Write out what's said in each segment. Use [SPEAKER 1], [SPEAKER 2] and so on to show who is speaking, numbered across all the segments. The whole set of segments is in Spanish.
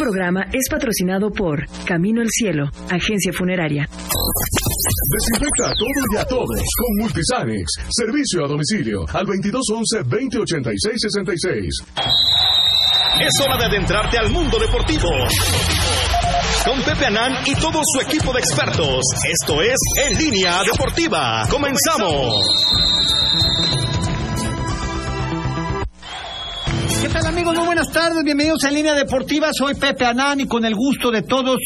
[SPEAKER 1] programa es patrocinado por Camino al Cielo, agencia funeraria.
[SPEAKER 2] Desinfecta a todos y a todos con Multisanix. Servicio a domicilio al 2211-2086-66.
[SPEAKER 3] Es hora de adentrarte al mundo deportivo. Con Pepe Anán y todo su equipo de expertos. Esto es En Línea Deportiva. Comenzamos.
[SPEAKER 4] Amigos? Buenas tardes, bienvenidos a Línea Deportiva. Soy Pepe Anán y con el gusto de todos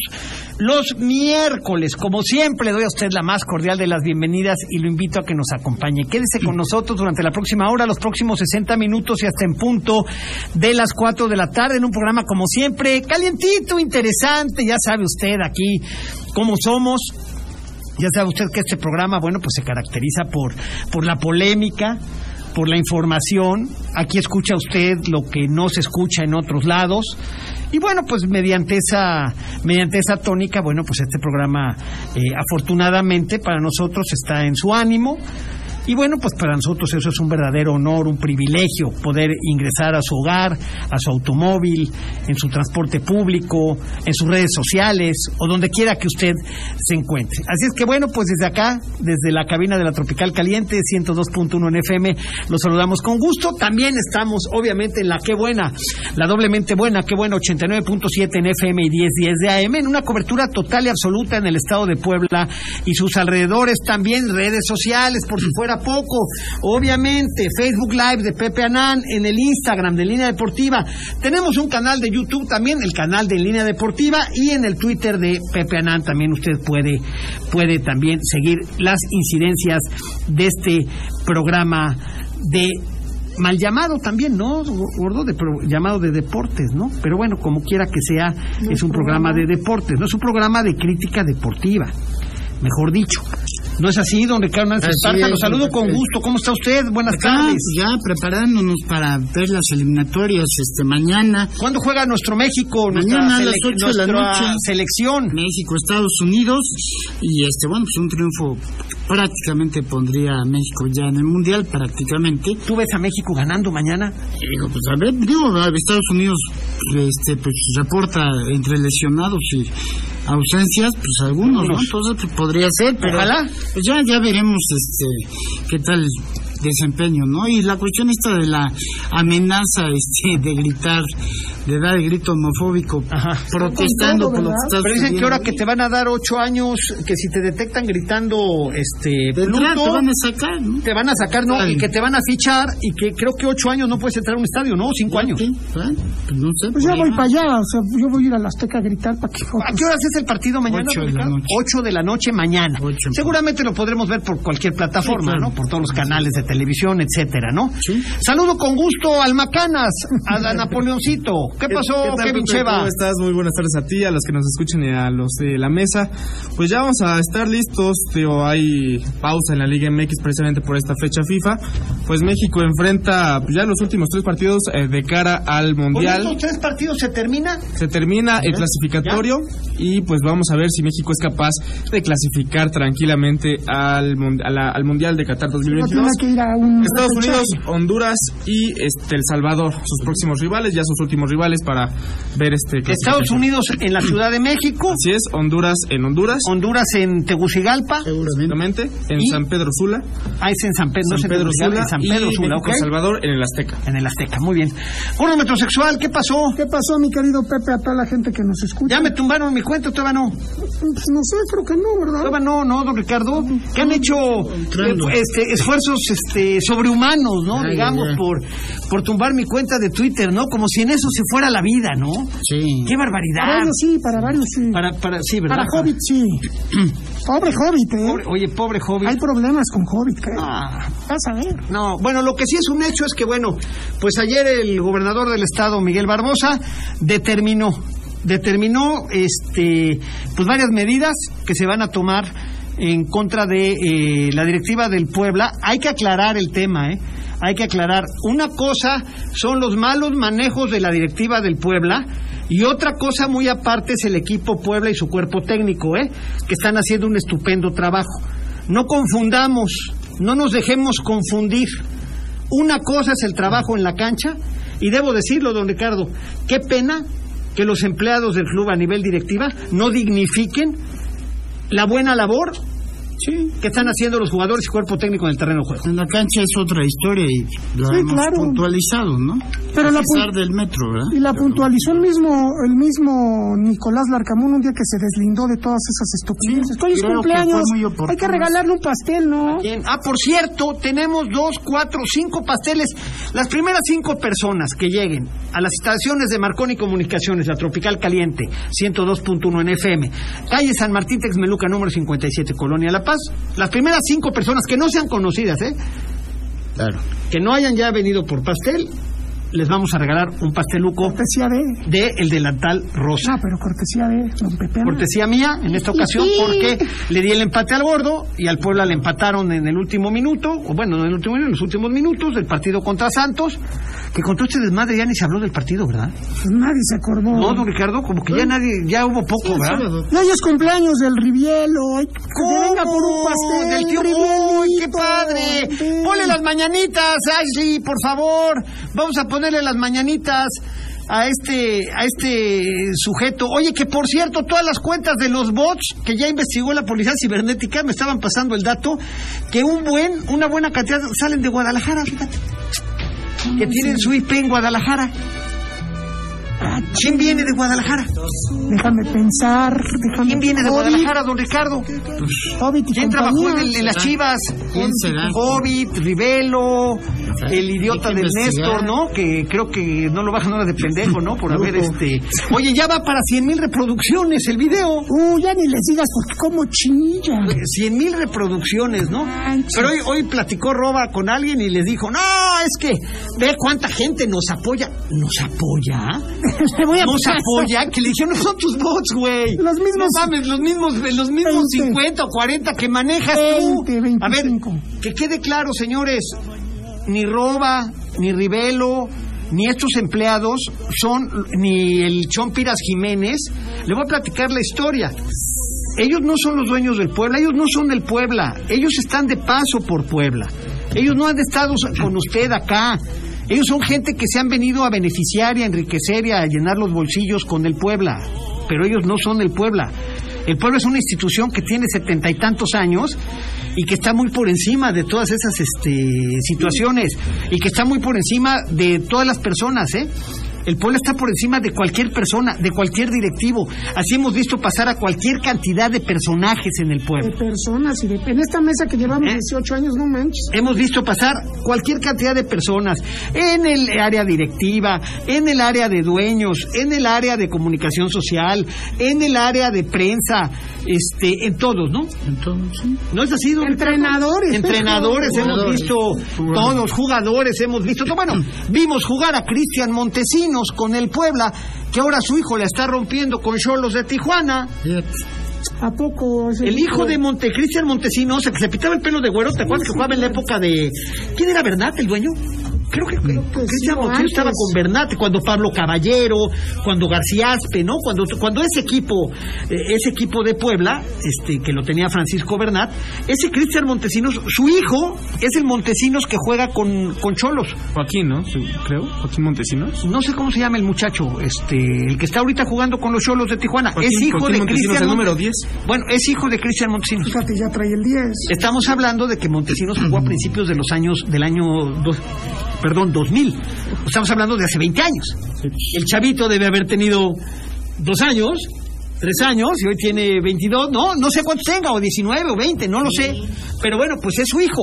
[SPEAKER 4] los miércoles, como siempre, doy a usted la más cordial de las bienvenidas y lo invito a que nos acompañe. Quédese con nosotros durante la próxima hora, los próximos 60 minutos y hasta en punto de las 4 de la tarde en un programa como siempre, calientito, interesante, ya sabe usted aquí cómo somos. Ya sabe usted que este programa, bueno, pues se caracteriza por, por la polémica, por la información. Aquí escucha usted lo que no se escucha en otros lados. Y bueno, pues mediante esa, mediante esa tónica, bueno, pues este programa eh, afortunadamente para nosotros está en su ánimo. Y bueno, pues para nosotros eso es un verdadero honor, un privilegio poder ingresar a su hogar, a su automóvil, en su transporte público, en sus redes sociales o donde quiera que usted se encuentre. Así es que bueno, pues desde acá, desde la cabina de la Tropical Caliente 102.1 en FM, los saludamos con gusto. También estamos obviamente en la Qué Buena, la doblemente buena, Qué Buena 89.7 en FM y 1010 de AM, en una cobertura total y absoluta en el estado de Puebla y sus alrededores, también redes sociales, por si fuera poco. Obviamente, Facebook Live de Pepe Anán, en el Instagram de Línea Deportiva. Tenemos un canal de YouTube también, el canal de Línea Deportiva, y en el Twitter de Pepe Anán también usted puede, puede también seguir las incidencias de este programa de mal llamado también, ¿no? Gordo, de llamado de deportes, ¿no? Pero bueno, como quiera que sea, es un programa de deportes, no es un programa de crítica deportiva, mejor dicho. ¿No es así, don Ricardo Nández Esparta? Lo saludo con gusto. ¿Cómo está usted? Buenas
[SPEAKER 5] Acá,
[SPEAKER 4] tardes.
[SPEAKER 5] Ya preparándonos para ver las eliminatorias este mañana.
[SPEAKER 4] ¿Cuándo juega nuestro México?
[SPEAKER 5] Mañana a las
[SPEAKER 4] sele-
[SPEAKER 5] 8 de la noche.
[SPEAKER 4] selección.
[SPEAKER 5] México, Estados Unidos. Y este, bueno, pues un triunfo prácticamente pondría a México ya en el Mundial, prácticamente.
[SPEAKER 4] ¿Tú ves a México ganando mañana?
[SPEAKER 5] Y digo, pues a ver, digo, Estados Unidos este, pues reporta entre lesionados y ausencias, pues algunos, ¿no? Entonces pues, podría ser, pero
[SPEAKER 4] Ojalá.
[SPEAKER 5] pues ya, ya veremos este qué tal desempeño, ¿no? Y la cuestión esta de la amenaza este de gritar, de dar el grito homofóbico,
[SPEAKER 4] Ajá.
[SPEAKER 5] protestando por lo que está
[SPEAKER 4] Pero dicen que ahora que te van a dar ocho años, que si te detectan gritando este Pluto,
[SPEAKER 5] te van a sacar, ¿no?
[SPEAKER 4] te van a sacar, no, y que te van a fichar, y que creo que ocho años no puedes entrar a un estadio, ¿no? Cinco años.
[SPEAKER 5] Sí, ¿verdad? Pues no sé.
[SPEAKER 6] Pues ya voy para allá, o sea, yo voy a ir a la Azteca a gritar para que...
[SPEAKER 4] ¿A qué horas es el partido mañana?
[SPEAKER 5] Ocho de la noche.
[SPEAKER 4] Ocho de la noche mañana.
[SPEAKER 5] Ocho.
[SPEAKER 4] Seguramente lo podremos ver por cualquier plataforma,
[SPEAKER 5] Sí, claro.
[SPEAKER 4] ¿no? Por todos los canales de televisión, etcétera, ¿no?
[SPEAKER 5] Sí.
[SPEAKER 4] Saludo con gusto al Macanas, a Napoleoncito. ¿Qué pasó,
[SPEAKER 7] ¿Qué tal,
[SPEAKER 4] Kevin? Cheva?
[SPEAKER 7] ¿Cómo estás? Muy buenas tardes a ti, a los que nos escuchan y a los de la mesa. Pues ya vamos a estar listos, tío, hay pausa en la Liga MX precisamente por esta fecha FIFA. Pues México enfrenta pues, ya los últimos tres partidos eh, de cara al
[SPEAKER 4] ¿Con
[SPEAKER 7] Mundial.
[SPEAKER 4] estos tres partidos se termina?
[SPEAKER 7] Se termina el clasificatorio y pues vamos a ver si México es capaz de clasificar tranquilamente al, al Mundial de Qatar
[SPEAKER 6] No
[SPEAKER 7] 2022.
[SPEAKER 6] tiene que ir a un...
[SPEAKER 7] Estados
[SPEAKER 6] repechaje.
[SPEAKER 7] Unidos, Honduras y este El Salvador, sus próximos rivales, ya sus últimos rivales para ver este
[SPEAKER 4] Estados. Unidos en la Ciudad de México,
[SPEAKER 7] Así es, Honduras en Honduras,
[SPEAKER 4] Honduras en Tegucigalpa,
[SPEAKER 7] seguramente, en
[SPEAKER 4] ¿Y?
[SPEAKER 7] San Pedro Sula,
[SPEAKER 4] ah, es en San Pedro,
[SPEAKER 7] San Pedro Sula
[SPEAKER 4] en San Pedro
[SPEAKER 7] y
[SPEAKER 4] Sula, ¿ok?
[SPEAKER 7] Salvador en el Azteca.
[SPEAKER 4] En el Azteca, muy bien. Gordo metrosexual, ¿qué pasó?
[SPEAKER 6] ¿Qué pasó, mi querido Pepe, a toda la gente que nos escucha?
[SPEAKER 4] Ya me tumbaron mi cuenta, todavía no.
[SPEAKER 6] Pues no sé, creo que no, ¿verdad?
[SPEAKER 4] Todavía no, no, don Ricardo. Que han hecho eh, este, esfuerzos este, sobrehumanos, ¿no?
[SPEAKER 5] Ay,
[SPEAKER 4] Digamos,
[SPEAKER 5] ay, ay.
[SPEAKER 4] por por tumbar mi cuenta de Twitter, ¿no? Como si en eso se fuera la vida, ¿no?
[SPEAKER 5] Sí.
[SPEAKER 4] ¡Qué
[SPEAKER 6] Para
[SPEAKER 4] barbaridad!
[SPEAKER 6] varios sí, para varios sí.
[SPEAKER 4] Para, para, sí, ¿verdad?
[SPEAKER 6] Para Hobbit sí. Pobre Hobbit, ¿eh?
[SPEAKER 4] Pobre- oye, pobre Hobbit.
[SPEAKER 6] Hay problemas con Hobbit, ¿qué?
[SPEAKER 4] Ah,
[SPEAKER 6] Vas a ver.
[SPEAKER 4] No, bueno, lo que sí es un hecho es que, bueno, pues ayer el gobernador del estado, Miguel Barbosa, determinó, determinó, este, pues varias medidas que se van a tomar en contra de eh, la directiva del Puebla. Hay que aclarar el tema, ¿eh? Hay que aclarar. Una cosa son los malos manejos de la directiva del Puebla y otra cosa muy aparte es el equipo Puebla y su cuerpo técnico, ¿eh? Que están haciendo un estupendo trabajo. No confundamos, no nos dejemos confundir. Una cosa es el trabajo en la cancha y debo decirlo, don Ricardo, qué pena que los empleados del club a nivel directiva no dignifiquen la buena labor que están haciendo los jugadores y cuerpo técnico en el terreno de juego.
[SPEAKER 5] En la cancha es otra historia y lo
[SPEAKER 6] Sí,
[SPEAKER 5] hemos
[SPEAKER 6] claro.
[SPEAKER 5] puntualizado, ¿no?
[SPEAKER 6] Pero
[SPEAKER 5] a
[SPEAKER 6] la
[SPEAKER 5] pesar del metro, ¿verdad?
[SPEAKER 6] Y la puntualizó el mismo, el mismo Nicolás Larcamón un día que se deslindó de todas esas estupideces. Hoy es
[SPEAKER 5] que
[SPEAKER 6] cumpleaños,
[SPEAKER 5] oportuno.
[SPEAKER 6] hay que regalarle un pastel, ¿no?
[SPEAKER 4] Bien. Ah, por cierto, tenemos dos, cuatro, cinco pasteles. Las primeras cinco personas que lleguen a las instalaciones de Marconi Comunicaciones, la Tropical Caliente, 102.1 en FM, calle San Martín Texmeluca, número 57, Colonia La Paz. Las primeras cinco personas que no sean conocidas, ¿eh?
[SPEAKER 5] Claro.
[SPEAKER 4] que no hayan ya venido por pastel, les vamos a regalar un pasteluco
[SPEAKER 6] Cortesía de...
[SPEAKER 4] de el delantal rosa.
[SPEAKER 6] No, pero cortesía de don Pepe.
[SPEAKER 4] Cortesía mía en esta ocasión porque le di el empate al gordo y al Puebla le empataron en el último minuto, o bueno, no en el último minuto, en los últimos minutos del partido contra Santos, que con todo este desmadre ya ni se habló del partido, ¿verdad?
[SPEAKER 6] Pues nadie se acordó.
[SPEAKER 4] No, don Ricardo, como que ya nadie, ya hubo poco, ¿verdad?
[SPEAKER 6] No, hoy es cumpleaños del Rivielo. Hay que
[SPEAKER 4] ¿Cómo?
[SPEAKER 6] venga por un pastel.
[SPEAKER 4] Del tío
[SPEAKER 6] Rivielito.
[SPEAKER 4] ¡Uy, qué padre!
[SPEAKER 6] Sí.
[SPEAKER 4] Ponle las mañanitas, Ashley, por favor. Vamos a ponerle las mañanitas a este a este sujeto. Oye, que por cierto, todas las cuentas de los bots que ya investigó la policía cibernética me estaban pasando el dato que un buen una buena cantidad salen de Guadalajara, fíjate. Que tienen su IP en Guadalajara. ¿Quién viene de Guadalajara?
[SPEAKER 6] Déjame pensar. Déjame
[SPEAKER 4] ¿Quién viene de
[SPEAKER 6] Hobbit,
[SPEAKER 4] Guadalajara, don Ricardo?
[SPEAKER 6] Hobbit y
[SPEAKER 4] ¿Quién trabajó en,
[SPEAKER 6] compañía.
[SPEAKER 4] el- en las Chivas?
[SPEAKER 5] ¿Quién será?
[SPEAKER 4] Hobbit, Rivelo, el idiota
[SPEAKER 5] Hay que
[SPEAKER 4] del
[SPEAKER 5] investigar.
[SPEAKER 4] Néstor, ¿no? Que creo que no lo bajan ahora de pendejo, ¿no? Por haber este. Oye, ya va para 100 mil reproducciones el video.
[SPEAKER 6] Uh, ya ni les digas porque como chilla.
[SPEAKER 4] 100 mil reproducciones, ¿no?
[SPEAKER 6] Manches.
[SPEAKER 4] Pero hoy, hoy platicó Roba con alguien y les dijo, no, es que ve cuánta gente nos apoya. ¿Nos apoya?
[SPEAKER 6] Le voy a
[SPEAKER 4] Nos
[SPEAKER 6] pasar.
[SPEAKER 4] apoya, que le dijeron, no son tus bots, güey.
[SPEAKER 6] Los mismos-
[SPEAKER 4] No mames, los mismos, los mismos
[SPEAKER 6] 20.
[SPEAKER 4] 50 o 40 que manejas tú.
[SPEAKER 6] 20,
[SPEAKER 4] A ver,
[SPEAKER 6] 25.
[SPEAKER 4] que quede claro, señores, ni Roba, ni Rivelo, ni estos empleados son, ni el Chompiras Jiménez. Le voy a platicar la historia. Ellos no son los dueños del Puebla, ellos no son del Puebla, ellos están de paso por Puebla. Ellos no han estado con usted acá. Ellos son gente que se han venido a beneficiar y a enriquecer y a llenar los bolsillos con el Puebla. Pero ellos no son del Puebla. El Puebla es una institución que tiene setenta y tantos años y que está muy por encima de todas esas este, situaciones y que está muy por encima de todas las personas, ¿eh? El pueblo está por encima de cualquier persona, de cualquier directivo. Así hemos visto pasar a cualquier cantidad de personajes en el
[SPEAKER 6] De
[SPEAKER 4] pueblo.
[SPEAKER 6] personas y de... En esta mesa que llevamos
[SPEAKER 4] ¿Eh?
[SPEAKER 6] 18 años, no manches.
[SPEAKER 4] Hemos visto pasar cualquier cantidad de personas en el área directiva, en el área de dueños, en el área de comunicación social, en el área de prensa, este, en todos, ¿no?
[SPEAKER 5] Entonces, sí.
[SPEAKER 4] ¿No es así, don Ricardo?
[SPEAKER 6] Entrenadores.
[SPEAKER 4] Entrenadores hemos
[SPEAKER 5] Jugadores.
[SPEAKER 4] visto, todos, jugadores hemos visto. Bueno, vimos jugar a Cristian Montesinos con el Puebla, que ahora su hijo la está rompiendo con Cholos de Tijuana.
[SPEAKER 6] ¿A poco?
[SPEAKER 4] El hijo de Monte, Cristian Montesinos, el que se pintaba el pelo de güero, ¿te acuerdas que jugaba en la época de... ¿Quién era Bernat, el dueño? Creo que, creo que
[SPEAKER 6] antes.
[SPEAKER 4] estaba con Bernat, cuando Pablo Caballero, cuando García Aspe, ¿no? Cuando, cuando ese equipo, eh, ese equipo de Puebla, este, que lo tenía Francisco Bernat, ese Cristian Montesinos, su hijo es el Montesinos que juega con, con Cholos.
[SPEAKER 7] Joaquín, ¿no? Sí, creo. Joaquín Montesinos.
[SPEAKER 4] No sé cómo se llama el muchacho, este, el que está ahorita jugando con los Cholos de Tijuana.
[SPEAKER 7] Joaquín-
[SPEAKER 4] es hijo
[SPEAKER 7] Joaquín
[SPEAKER 4] de
[SPEAKER 7] Montesinos,
[SPEAKER 4] Cristian
[SPEAKER 7] el número
[SPEAKER 4] Monte-
[SPEAKER 7] 10.
[SPEAKER 4] Bueno, es hijo de Cristian Montesinos.
[SPEAKER 6] Fíjate, ya trae el 10.
[SPEAKER 4] Estamos hablando de que Montesinos jugó a principios de los años, del año, dos- perdón, 2000. Estamos hablando de hace 20 años. El chavito debe haber tenido dos años, tres años, y hoy tiene 22, no, no sé cuántos tenga, o 19 o 20, no lo sé. Pero bueno, pues es su hijo.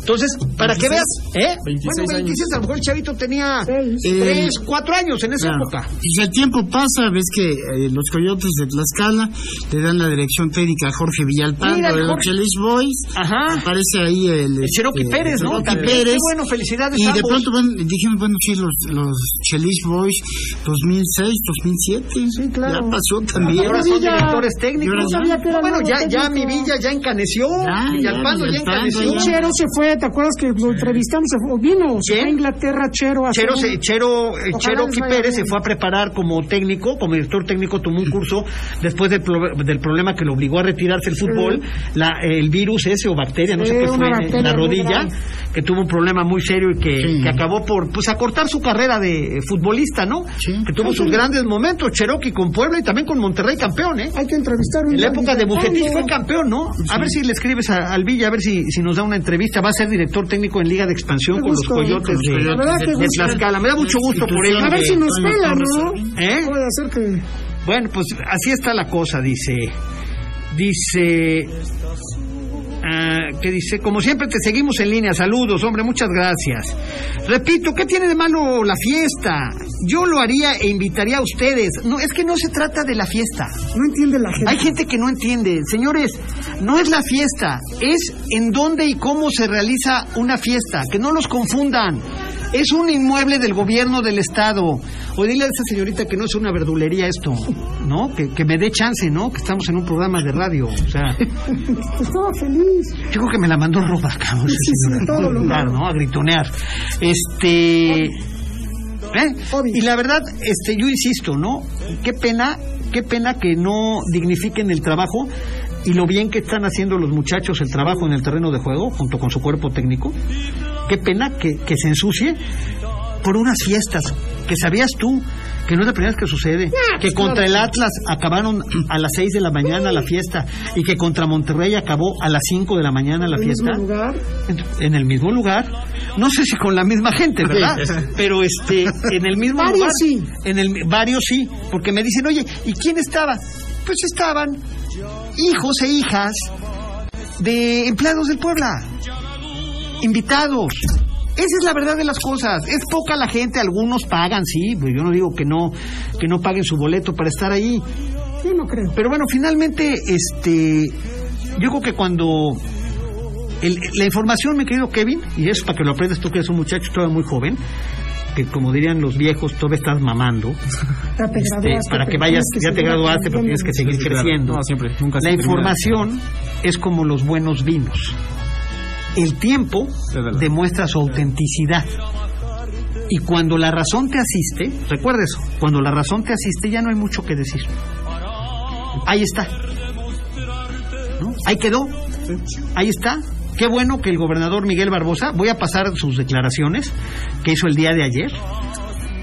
[SPEAKER 4] Entonces, para que veas, ¿eh?
[SPEAKER 7] 26
[SPEAKER 4] bueno, 26, a lo mejor el chavito tenía
[SPEAKER 6] Seis.
[SPEAKER 4] 3, 4 años en esa
[SPEAKER 5] Claro.
[SPEAKER 4] época.
[SPEAKER 5] Pues el tiempo pasa, ves que eh, los coyotes de Tlaxcala le dan la dirección técnica a Jorge Villalpando
[SPEAKER 4] Mira, el
[SPEAKER 5] de los
[SPEAKER 4] Jorge.
[SPEAKER 5] Chelis Boys.
[SPEAKER 4] Ajá.
[SPEAKER 5] Aparece ahí el.
[SPEAKER 4] El Cherokee
[SPEAKER 5] este,
[SPEAKER 4] Pérez, ¿no?
[SPEAKER 5] Cherokee
[SPEAKER 4] También.
[SPEAKER 5] Pérez.
[SPEAKER 4] Qué bueno, felicidades
[SPEAKER 5] Y
[SPEAKER 4] a
[SPEAKER 5] de
[SPEAKER 4] ambos.
[SPEAKER 5] pronto bueno, dijimos, bueno, sí, los, los Chelis Boys 2006, 2007.
[SPEAKER 6] Sí, claro.
[SPEAKER 5] Ya pasó también.
[SPEAKER 4] Ahora son
[SPEAKER 6] Villa.
[SPEAKER 4] directores técnicos.
[SPEAKER 5] Y
[SPEAKER 6] ya. sabía que era
[SPEAKER 4] bueno, ya, ya mi. Villa ya encaneció.
[SPEAKER 5] Ya,
[SPEAKER 4] Villalpando
[SPEAKER 5] ya,
[SPEAKER 4] ya
[SPEAKER 5] Villalpando,
[SPEAKER 4] encaneció.
[SPEAKER 5] ya.
[SPEAKER 6] Chero se fue ¿te acuerdas que lo entrevistamos? Se fue- vino, se fue a Inglaterra, Chero. a
[SPEAKER 4] Chero, se- Chero, eh,
[SPEAKER 6] vaya
[SPEAKER 4] Pérez se fue a preparar como técnico, como director técnico, tomó un curso después del, pro- del problema que lo obligó a retirarse el fútbol, la, el virus ese o bacteria, no
[SPEAKER 6] Sí,
[SPEAKER 4] sé qué fue, en- la rodilla, que tuvo un problema muy serio y que,
[SPEAKER 5] Sí.
[SPEAKER 4] que acabó por pues acortar su carrera de eh, futbolista, ¿no?
[SPEAKER 5] Sí.
[SPEAKER 4] Que tuvo sus grandes momentos, Cherokee con Puebla y también con Monterrey campeón, ¿eh?
[SPEAKER 6] Hay que entrevistar un
[SPEAKER 4] En la época de Bucetich fue campeón, ¿no? A ver si le escribes a- al Villa, a ver si, si nos da una entrevista. Va a ser director técnico en Liga de Expansión con los
[SPEAKER 6] gusto,
[SPEAKER 4] Coyotes
[SPEAKER 6] con los
[SPEAKER 4] de. Tlaxcala. Me da mucho gusto por ello.
[SPEAKER 6] A ver si nos pela,
[SPEAKER 5] Torres.
[SPEAKER 6] ¿no?
[SPEAKER 4] ¿Eh?
[SPEAKER 6] Puede ser que...
[SPEAKER 4] Bueno, pues así está la cosa, dice. Dice. Ah, ¿Qué dice? Como siempre te seguimos en línea. Saludos, hombre, muchas gracias. Repito, ¿qué tiene de malo la fiesta? Yo lo haría e invitaría a ustedes. No, es que no se trata de la fiesta.
[SPEAKER 6] No entiende la gente.
[SPEAKER 4] Hay gente que no entiende. Señores, no es la fiesta, es en dónde y cómo se realiza una fiesta. Que no los confundan. Es un inmueble del gobierno del Estado. O dile a esa señorita que no es una verdulería esto, ¿no? Que, que me dé chance, ¿no? Que estamos en un programa de radio. O sea,
[SPEAKER 6] Estaba feliz.
[SPEAKER 4] yo creo que me la mandó roba, cabrón.
[SPEAKER 6] Sí, todo.
[SPEAKER 4] ¿no? A gritonear. Este. ¿eh? Y la verdad, este, yo insisto, ¿no? Qué pena, qué pena que no dignifiquen el trabajo y lo bien que están haciendo los muchachos el trabajo en el terreno de juego, junto con su cuerpo técnico. Qué pena que, que se ensucie por unas fiestas que sabías tú que no es la primera vez que sucede, que contra el Atlas acabaron a las 6 de la mañana la fiesta y que contra Monterrey acabó a las 5 de la mañana la
[SPEAKER 6] En el
[SPEAKER 4] fiesta
[SPEAKER 6] mismo lugar.
[SPEAKER 4] en, en el mismo lugar, no sé si con la misma gente, ¿verdad? Pero este, en el mismo
[SPEAKER 6] Varios
[SPEAKER 4] lugar,
[SPEAKER 6] sí.
[SPEAKER 4] en el varios sí, porque me dicen, oye, ¿y quién estaba? Pues estaban hijos e hijas de empleados del Puebla, invitados. Esa es la verdad de las cosas. Es poca la gente, algunos pagan, sí, pues yo no digo que no que no paguen su boleto para estar ahí,
[SPEAKER 6] Yo no creo.
[SPEAKER 4] pero bueno, finalmente, este, yo creo que cuando el- la información, mi querido Kevin, y eso para que lo aprendas tú que eres un muchacho todavía muy joven, que como dirían los viejos, todavía estás mamando, este, para que vayas, ya te graduaste, pero tienes que seguir creciendo.
[SPEAKER 7] No, siempre, nunca
[SPEAKER 4] La información es como los buenos vinos. El tiempo demuestra su autenticidad. Y cuando la razón te asiste, recuerda eso, cuando la razón te asiste ya no hay mucho que decir. Ahí está. ¿No? Ahí quedó. Ahí está. Qué bueno que el gobernador Miguel Barbosa, voy a pasar sus declaraciones que hizo el día de ayer.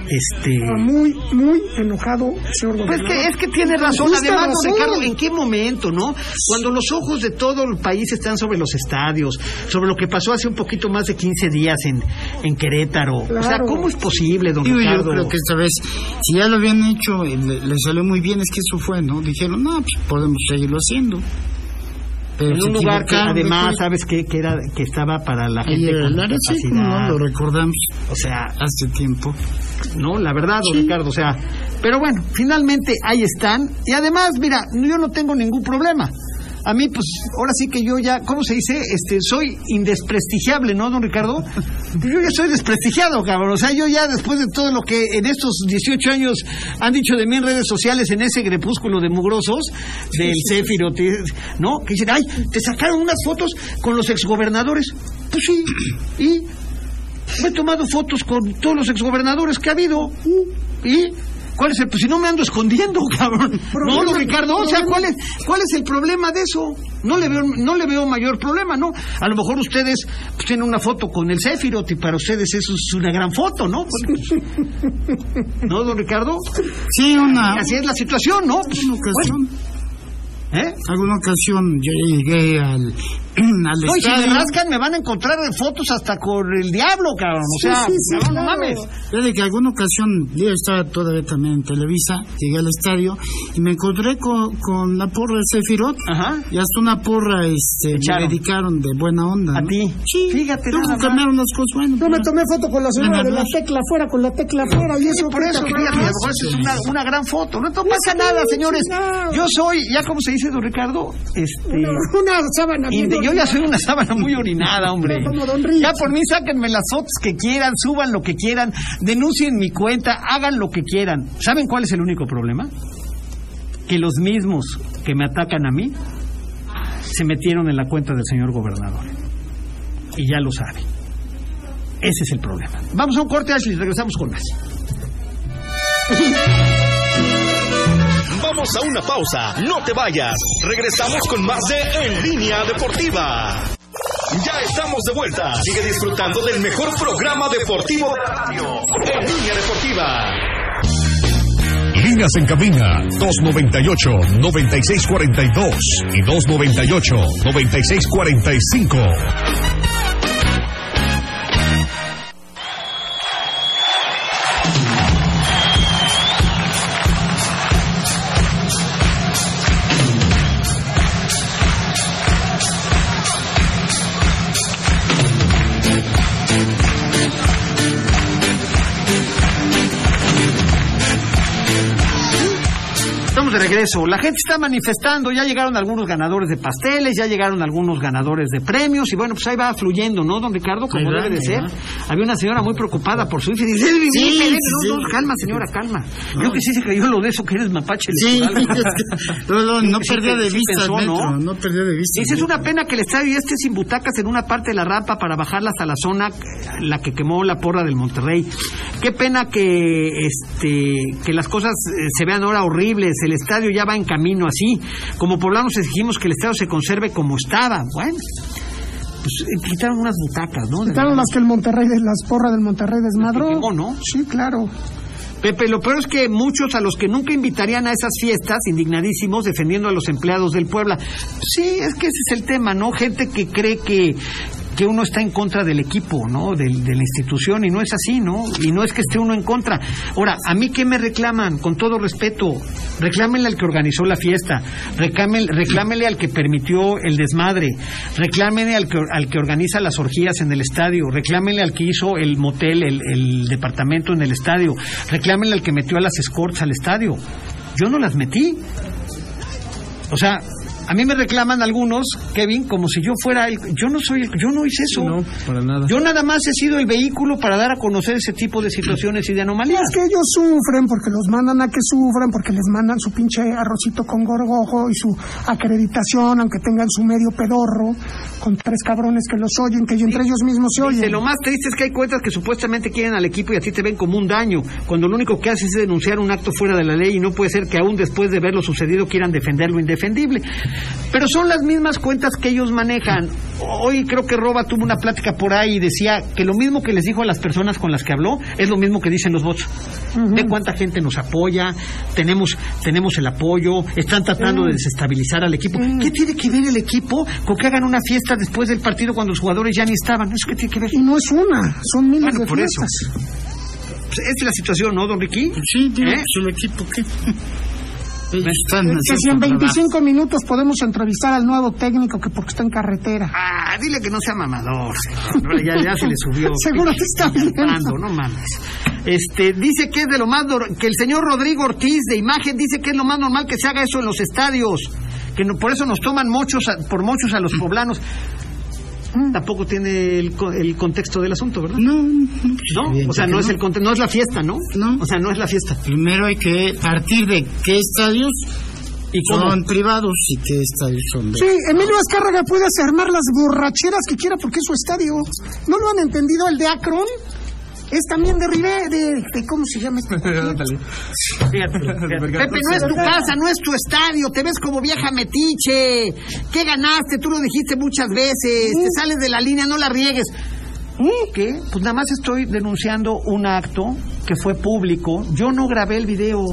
[SPEAKER 4] Este.
[SPEAKER 6] Está muy, muy enojado, señor
[SPEAKER 4] Pues que es que tiene razón, además,
[SPEAKER 6] razón.
[SPEAKER 4] Ricardo, ¿en qué momento, no? Cuando los ojos de todo el país están sobre los estadios, sobre lo que pasó hace un poquito más de 15 días en, en Querétaro. O sea. ¿cómo es posible, don
[SPEAKER 5] yo creo que esta vez, si ya lo habían hecho, y le, le salió muy bien, es que eso fue, ¿no? Dijeron, no, pues podemos seguirlo haciendo.
[SPEAKER 4] En un lugar que además. ¿sabes qué? Que, era, que estaba para la gente con discapacidad.
[SPEAKER 5] no, lo recordamos
[SPEAKER 4] O sea,
[SPEAKER 5] hace tiempo.
[SPEAKER 4] ¿no? La verdad, don Ricardo, o sea, pero bueno, finalmente ahí están. Y además, mira, yo no tengo ningún problema. A mí, pues, ahora sí que yo ya, ¿cómo se dice? Este, soy indesprestigiable, ¿no, don Ricardo? Yo ya soy desprestigiado, cabrón. O sea, yo ya después de todo lo que en estos 18 años han dicho de mí en redes sociales, en ese crepúsculo de mugrosos, del Céfiro, ¿no? Que dicen, ay, te sacaron unas fotos con los exgobernadores. Pues sí, y me he tomado fotos con todos los exgobernadores que ha habido. ¿Y? ¿Cuál es el? Pues si no me ando escondiendo, cabrón. No,
[SPEAKER 6] Problema-
[SPEAKER 4] don Ricardo, o sea,
[SPEAKER 6] problema-
[SPEAKER 4] ¿cuál es, ¿cuál es el problema de eso? No le veo, no le veo mayor problema, ¿no? A lo mejor ustedes pues, tienen una foto con el Céfirot y para ustedes eso es una gran foto, ¿no? ¿No, don Ricardo?
[SPEAKER 5] Sí, una,
[SPEAKER 4] Así es la situación, ¿no? Pues,
[SPEAKER 5] ocasión,
[SPEAKER 4] ¿eh?
[SPEAKER 5] alguna ocasión yo llegué al, al
[SPEAKER 4] No, y si me rascan me van a encontrar fotos hasta con el diablo, cabrón. O sea,
[SPEAKER 6] Sí, sí, sí,
[SPEAKER 4] no
[SPEAKER 6] claro.
[SPEAKER 4] mames.
[SPEAKER 5] Desde que alguna ocasión, yo estaba todavía también en Televisa, llegué al estadio y me encontré con, con la porra de Sefirot
[SPEAKER 4] Ajá.
[SPEAKER 5] y hasta una porra este, me dedicaron de buena onda.
[SPEAKER 4] A
[SPEAKER 5] ¿no?
[SPEAKER 4] ti.
[SPEAKER 5] Sí,
[SPEAKER 4] Fíjate nada
[SPEAKER 5] cambiaron las cosas. Bueno,
[SPEAKER 6] Yo me
[SPEAKER 5] pues,
[SPEAKER 6] tomé foto con la señora de la tecla afuera, con la tecla afuera, y eso
[SPEAKER 4] por eso, fíjate, a lo
[SPEAKER 6] más.
[SPEAKER 4] mejor esa es una, una gran foto. No, no pasa nada, señores. Yo soy, ya como se dice, don Ricardo, este...
[SPEAKER 6] Una, una sábana
[SPEAKER 4] inde- yo ya soy una sábana muy orinada, hombre.
[SPEAKER 6] Como Don.
[SPEAKER 4] Ya por mí sáquenme las fotos que quieran, suban lo que quieran, denuncien mi cuenta, hagan lo que quieran. ¿Saben cuál es el único problema? Que los mismos que me atacan a mí se metieron en la cuenta del señor gobernador. y ya lo sabe. Ese es el problema. Vamos a un corte, Ashley, regresamos con más.
[SPEAKER 3] A una pausa, no te vayas. Regresamos con más de En Línea Deportiva. Ya estamos de vuelta. Sigue disfrutando del mejor programa deportivo de la radio. En Línea Deportiva.
[SPEAKER 2] Líneas en cabina 298-9642 y 298-9645.
[SPEAKER 4] Regreso. La gente está manifestando. Ya llegaron algunos ganadores de pasteles, ya llegaron algunos ganadores de premios. Y bueno, pues ahí va fluyendo, ¿no, don Ricardo? Como debe de ser. Había una señora muy preocupada por su hija y dice: "Eh,
[SPEAKER 5] Sí, sí.
[SPEAKER 4] no, no, calma, señora, calma. Creo que sí se creyó lo de eso que eres mapache.
[SPEAKER 5] Sí, no, no, perdió de vista
[SPEAKER 4] ¿no?
[SPEAKER 5] no perdió de vista.
[SPEAKER 4] Dice, es una pena que el estadio ya esté sin butacas en una parte de la rampa para bajarla hasta la zona, la que quemó la porra del Monterrey. Qué pena que este que las cosas eh, se vean ahora horribles. El estadio ya va en camino así. Como poblanos exigimos que el estadio se conserve como estaba. Bueno, pues eh, quitaron unas butacas, ¿no?
[SPEAKER 6] Quitaron las que el Monterrey, de las porras del Monterrey desmadró.
[SPEAKER 4] quemó, ¿no?
[SPEAKER 6] Sí, claro.
[SPEAKER 4] Pepe, lo peor es que muchos a los que nunca invitarían a esas fiestas, indignadísimos, defendiendo a los empleados del Puebla. Sí, es que ese es el tema, ¿no? Gente que cree que que uno está en contra del equipo, ¿no? Del- de la institución, y no es así, ¿no? Y no es que esté uno en contra. Ahora, ¿a mí qué me reclaman? Con todo respeto, reclámenle al que organizó la fiesta, reclámenle al que permitió el desmadre, reclámenle al que, al que organiza las orgías en el estadio, reclámenle al que hizo el motel, el, el departamento en el estadio, reclámenle al que metió a las escorts al estadio. Yo no las metí. O sea, a mí me reclaman algunos, Kevin, como si yo fuera el... Yo no soy el... Yo no hice eso.
[SPEAKER 7] No, para nada.
[SPEAKER 4] Yo nada más he sido el vehículo para dar a conocer ese tipo de situaciones y de anomalías.
[SPEAKER 6] Es que ellos sufren porque los mandan a que sufran, porque les mandan su pinche arrocito con gorgojo y su acreditación, aunque tengan su medio pedorro, con tres cabrones que los oyen, que entre ellos mismos se
[SPEAKER 4] Dice,
[SPEAKER 6] oyen.
[SPEAKER 4] lo más triste es que hay cuentas que supuestamente quieren al equipo y a ti te ven como un daño, cuando lo único que haces es denunciar un acto fuera de la ley y no puede ser que aún después de ver lo sucedido quieran defender lo indefendible. Pero son las mismas cuentas que ellos manejan. Hoy creo que Roba tuvo una plática por ahí y decía que lo mismo que les dijo a las personas con las que habló es lo mismo que dicen los bots. De cuánta gente nos apoya, tenemos, tenemos el apoyo, están tratando de desestabilizar al equipo. ¿Qué tiene que ver el equipo con que hagan una fiesta después del partido cuando los jugadores ya ni estaban? ¿Eso qué tiene que ver?
[SPEAKER 6] Y no es una, son miles
[SPEAKER 4] Bueno,
[SPEAKER 6] de
[SPEAKER 4] por eso.
[SPEAKER 6] fiestas.
[SPEAKER 4] Pues es la situación, ¿no, don Ricky?
[SPEAKER 5] Sí, digo,
[SPEAKER 4] ¿Eh?
[SPEAKER 5] pues el equipo que... Están
[SPEAKER 6] Es que si en
[SPEAKER 5] haciendo trabajo.
[SPEAKER 6] 25 minutos podemos entrevistar al nuevo técnico que porque está en carretera.
[SPEAKER 4] Ah, dile que no sea mamador. señor. Ya, ya se le subió.
[SPEAKER 6] Seguro que está bien.
[SPEAKER 4] Ando, no mames. Este, dice que es de lo más que el señor Rodrigo Ortiz de imagen dice que es lo más normal que se haga eso en los estadios, que no- por eso nos toman muchos a- por muchos a los poblanos. Mm, Tampoco tiene el, co- el contexto del asunto, ¿verdad?
[SPEAKER 5] No, no,
[SPEAKER 4] No, o sea, no es el conte- no es la fiesta, ¿no?
[SPEAKER 5] No.
[SPEAKER 4] O sea, no es la fiesta.
[SPEAKER 5] Primero hay que partir de qué estadios
[SPEAKER 4] ¿Y cómo?
[SPEAKER 5] son privados y qué estadios son de...
[SPEAKER 6] Sí, Emilio Azcárraga puede hacer armar las borracheras que quiera porque es su estadio. ¿No lo han entendido? El de Akron es también de Ribe, de, de ¿cómo se llama este?
[SPEAKER 4] Fíjate. Pepe, no es tu casa, no es tu estadio, te ves como vieja metiche. ¿Qué ganaste? Tú lo dijiste muchas veces, te sales de la línea, no la riegues. ¿Qué? Pues nada más estoy denunciando un acto que fue público. Yo no grabé el video.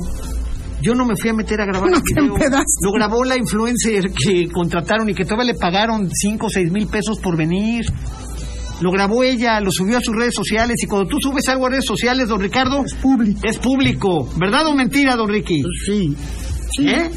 [SPEAKER 4] Yo no me fui a meter a grabar
[SPEAKER 6] No
[SPEAKER 4] el video. Lo grabó la influencer que contrataron y que todavía le pagaron 5 o 6 mil pesos por venir. Lo grabó ella, lo subió a sus redes sociales y cuando tú subes algo a redes sociales, don Ricardo,
[SPEAKER 6] Es público.
[SPEAKER 4] es público. ¿Verdad o mentira, don Ricky?
[SPEAKER 5] Sí, sí,
[SPEAKER 4] ¿Eh?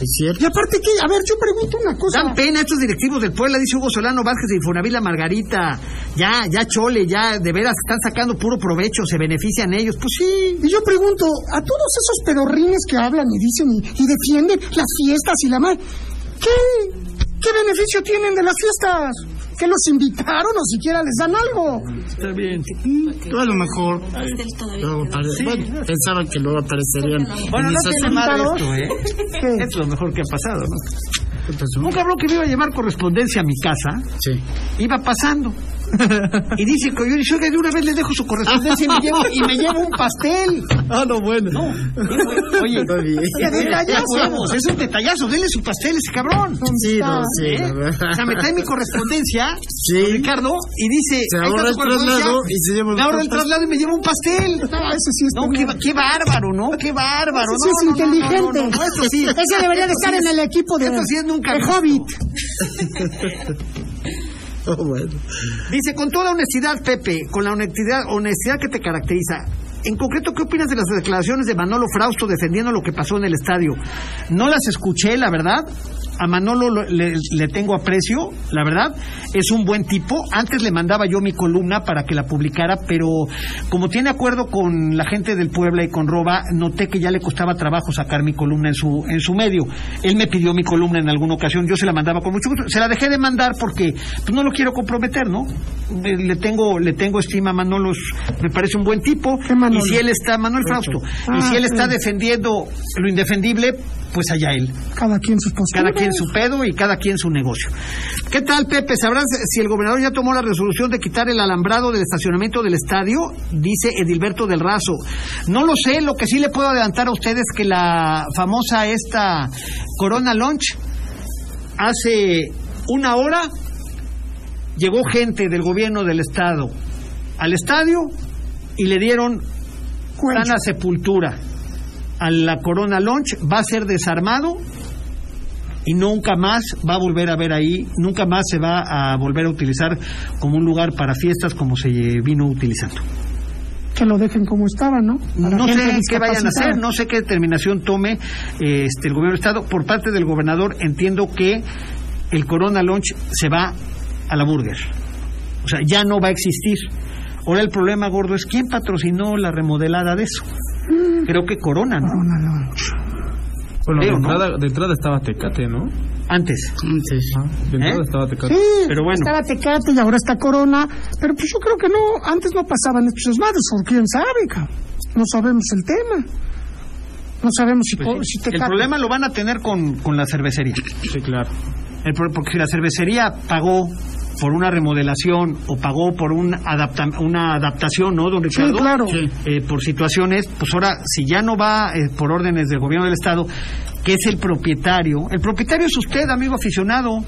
[SPEAKER 5] es cierto.
[SPEAKER 6] Y aparte que, a ver, yo pregunto una cosa.
[SPEAKER 4] Dan pena estos directivos del Puebla, dice Hugo Solano Vázquez de Infonavit La Margarita. Ya, ya chole, ya de veras están sacando puro provecho, se benefician ellos. Pues sí.
[SPEAKER 6] Y yo pregunto, a todos esos pedorrines que hablan y dicen y, y defienden las fiestas y la mal, ¿qué, ¿qué beneficio tienen de las fiestas? ¿Que los invitaron o siquiera les dan algo?
[SPEAKER 4] Está bien.
[SPEAKER 5] Tú a lo mejor luego apare- bueno, pensaban que luego aparecerían
[SPEAKER 4] Bueno,
[SPEAKER 5] en
[SPEAKER 4] no tiene madre esto, ¿eh?
[SPEAKER 6] ¿Qué?
[SPEAKER 4] Es lo mejor que ha pasado, ¿no?
[SPEAKER 5] ¿Qué pasó?
[SPEAKER 4] Un cabrón que me iba a llevar correspondencia a mi casa,
[SPEAKER 5] Sí.
[SPEAKER 4] iba pasando. Y dice que yo oiga, de una vez le dejo su correspondencia y me llevo, y me llevo un pastel.
[SPEAKER 7] Ah, no, bueno.
[SPEAKER 4] Oye,
[SPEAKER 5] Está bien.
[SPEAKER 4] detallazo, es un detallazo, denle su pastel a ese cabrón.
[SPEAKER 5] Sí, no, sí,
[SPEAKER 4] ¿Eh? O sea, me trae mi correspondencia,
[SPEAKER 5] Sí.
[SPEAKER 4] Ricardo, y dice,
[SPEAKER 5] Se ahorra el traslado y se lleva un
[SPEAKER 4] me ahorra el
[SPEAKER 5] pastel.
[SPEAKER 4] traslado y me lleva un pastel.
[SPEAKER 6] No, ese sí está
[SPEAKER 4] No, qué, bárbaro, ¿no? Qué bárbaro.
[SPEAKER 6] Sí
[SPEAKER 4] no,
[SPEAKER 6] es
[SPEAKER 4] no, no,
[SPEAKER 6] inteligente.
[SPEAKER 4] no, no, no, esto sí.
[SPEAKER 6] Ese debería de estar
[SPEAKER 4] sí
[SPEAKER 6] en el equipo de,
[SPEAKER 4] Esto sí es nunca
[SPEAKER 6] de. Hobbit.
[SPEAKER 4] Dice, con toda honestidad, Pepe, con la honestidad, honestidad que te caracteriza, en concreto, ¿qué opinas de las declaraciones de Manolo Frausto defendiendo lo que pasó en el estadio? No las escuché, la verdad. A Manolo lo- le, tengo aprecio, la verdad. Es un buen tipo. Antes le mandaba yo mi columna para que la publicara, pero como tiene acuerdo con la gente del Puebla y con Roba, noté que ya le costaba trabajo sacar mi columna en su, en su medio. Él me pidió mi columna en alguna ocasión, yo se la mandaba con mucho gusto. Se la dejé de mandar porque pues, no lo quiero comprometer, ¿no? Le tengo, le tengo estima a Manolo, me parece un buen tipo. Y si él está, Manuel Frausto, y
[SPEAKER 6] Ah,
[SPEAKER 4] si él está defendiendo lo indefendible, pues allá él.
[SPEAKER 6] Cada quien sus posturas.
[SPEAKER 4] Cada quien su pedo y cada quien su negocio. ¿Qué tal, Pepe? ¿Sabrás si el gobernador ya tomó la resolución de quitar el alambrado del estacionamiento del estadio? Dice Edilberto del Razo. No lo sé, lo que sí le puedo adelantar a ustedes que la famosa esta Corona Launch hace una hora llegó gente del gobierno del estado al estadio y le dieron
[SPEAKER 6] Cuencho.
[SPEAKER 4] sana sepultura a la Corona Launch, va a ser desarmado y nunca más va a volver a ver ahí, nunca más se va a volver a utilizar como un lugar para fiestas como se vino utilizando.
[SPEAKER 6] Que lo dejen como estaba, ¿no? Para
[SPEAKER 4] No sé qué vayan a hacer, no sé qué determinación tome este, el gobierno del Estado. Por parte del gobernador entiendo que el Corona Launch se va a la Burger. O sea, ya no va a existir. Ahora el problema gordo es quién patrocinó la remodelada de eso. Creo que Corona, ¿no?
[SPEAKER 6] Corona Launch.
[SPEAKER 7] Bueno, de
[SPEAKER 4] ¿no?
[SPEAKER 7] entrada, de entrada estaba Tecate, ¿no?
[SPEAKER 4] Antes.
[SPEAKER 5] Antes.
[SPEAKER 7] De entrada
[SPEAKER 4] ¿Eh?
[SPEAKER 7] estaba Tecate.
[SPEAKER 6] Sí,
[SPEAKER 4] Pero bueno.
[SPEAKER 6] estaba Tecate y ahora está Corona. Pero pues yo creo que no, antes no pasaban estos desmadres, o quién sabe, cabrón. No sabemos el tema. No sabemos si,
[SPEAKER 4] Pues El
[SPEAKER 6] Tecate...
[SPEAKER 4] problema lo van a tener con, con la cervecería.
[SPEAKER 7] Sí, claro.
[SPEAKER 4] El porque si la cervecería pagó por una remodelación o pagó por un adapta- una adaptación, ¿no, don Ricardo?
[SPEAKER 6] claro.
[SPEAKER 5] Sí.
[SPEAKER 4] Eh, por situaciones, pues ahora, si ya no va eh, por órdenes del gobierno del Estado, que es el propietario, el propietario es usted, amigo aficionado.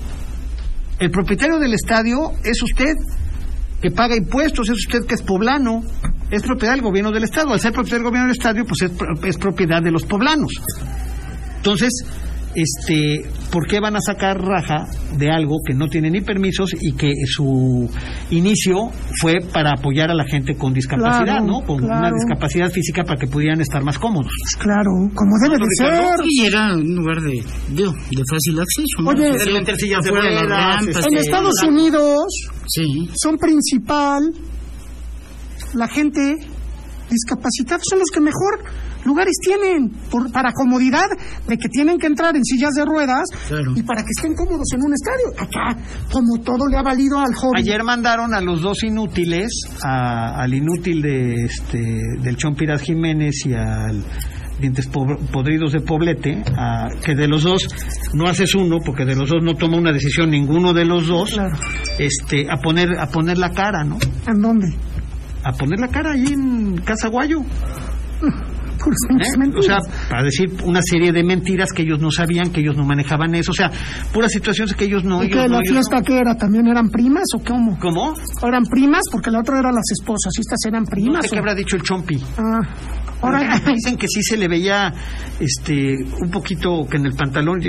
[SPEAKER 4] El propietario del estadio es usted, que paga impuestos, es usted que es poblano, es propiedad del gobierno del Estado. Al ser propiedad del gobierno del estadio, pues es, es propiedad de los poblanos. Entonces, este, ¿por qué van a sacar raja de algo que no tiene ni permisos y que su inicio fue para apoyar a la gente con discapacidad,
[SPEAKER 6] Claro,
[SPEAKER 4] ¿no? Con una discapacidad física para que pudieran estar más cómodos.
[SPEAKER 6] Claro, como debe de ser.
[SPEAKER 5] Y era un lugar de, de fácil acceso. ¿no?
[SPEAKER 6] Oye,
[SPEAKER 5] Sí,
[SPEAKER 4] de
[SPEAKER 5] afuera rampas,
[SPEAKER 6] En. Estados Unidos
[SPEAKER 5] Sí.
[SPEAKER 6] son principal la gente discapacitada, son los que mejor lugares tienen por- para comodidad de que tienen que entrar en sillas de ruedas
[SPEAKER 5] Claro.
[SPEAKER 6] y para que estén cómodos en un estadio. Acá, como todo le ha valido al joven.
[SPEAKER 4] Ayer mandaron a los dos inútiles, a- al inútil de este del Chompiras Jiménez y al Dientes Po- Podridos de Poblete, a- que de los dos no haces uno, porque de los dos no toma una decisión ninguno de los dos,
[SPEAKER 6] Claro.
[SPEAKER 4] este, a poner a poner la cara, ¿no?
[SPEAKER 6] ¿En dónde?
[SPEAKER 4] A poner la cara ahí en Casa Guayo.
[SPEAKER 6] Puras
[SPEAKER 4] ¿eh? O sea, para decir una serie de mentiras que ellos no sabían, que ellos no manejaban eso, o sea, puras situaciones que ellos no.
[SPEAKER 6] ¿Y
[SPEAKER 4] ellos
[SPEAKER 6] que
[SPEAKER 4] no,
[SPEAKER 6] la fiesta
[SPEAKER 4] no.
[SPEAKER 6] que era? ¿También eran primas o cómo?
[SPEAKER 4] ¿Cómo?
[SPEAKER 6] ¿O eran primas? Porque la otra eran las esposas. ¿Y estas eran
[SPEAKER 4] No
[SPEAKER 6] primas?
[SPEAKER 4] qué habrá dicho el Chompi.
[SPEAKER 6] Ah, ahora...
[SPEAKER 4] Dicen que sí se le veía este un poquito que en el pantalón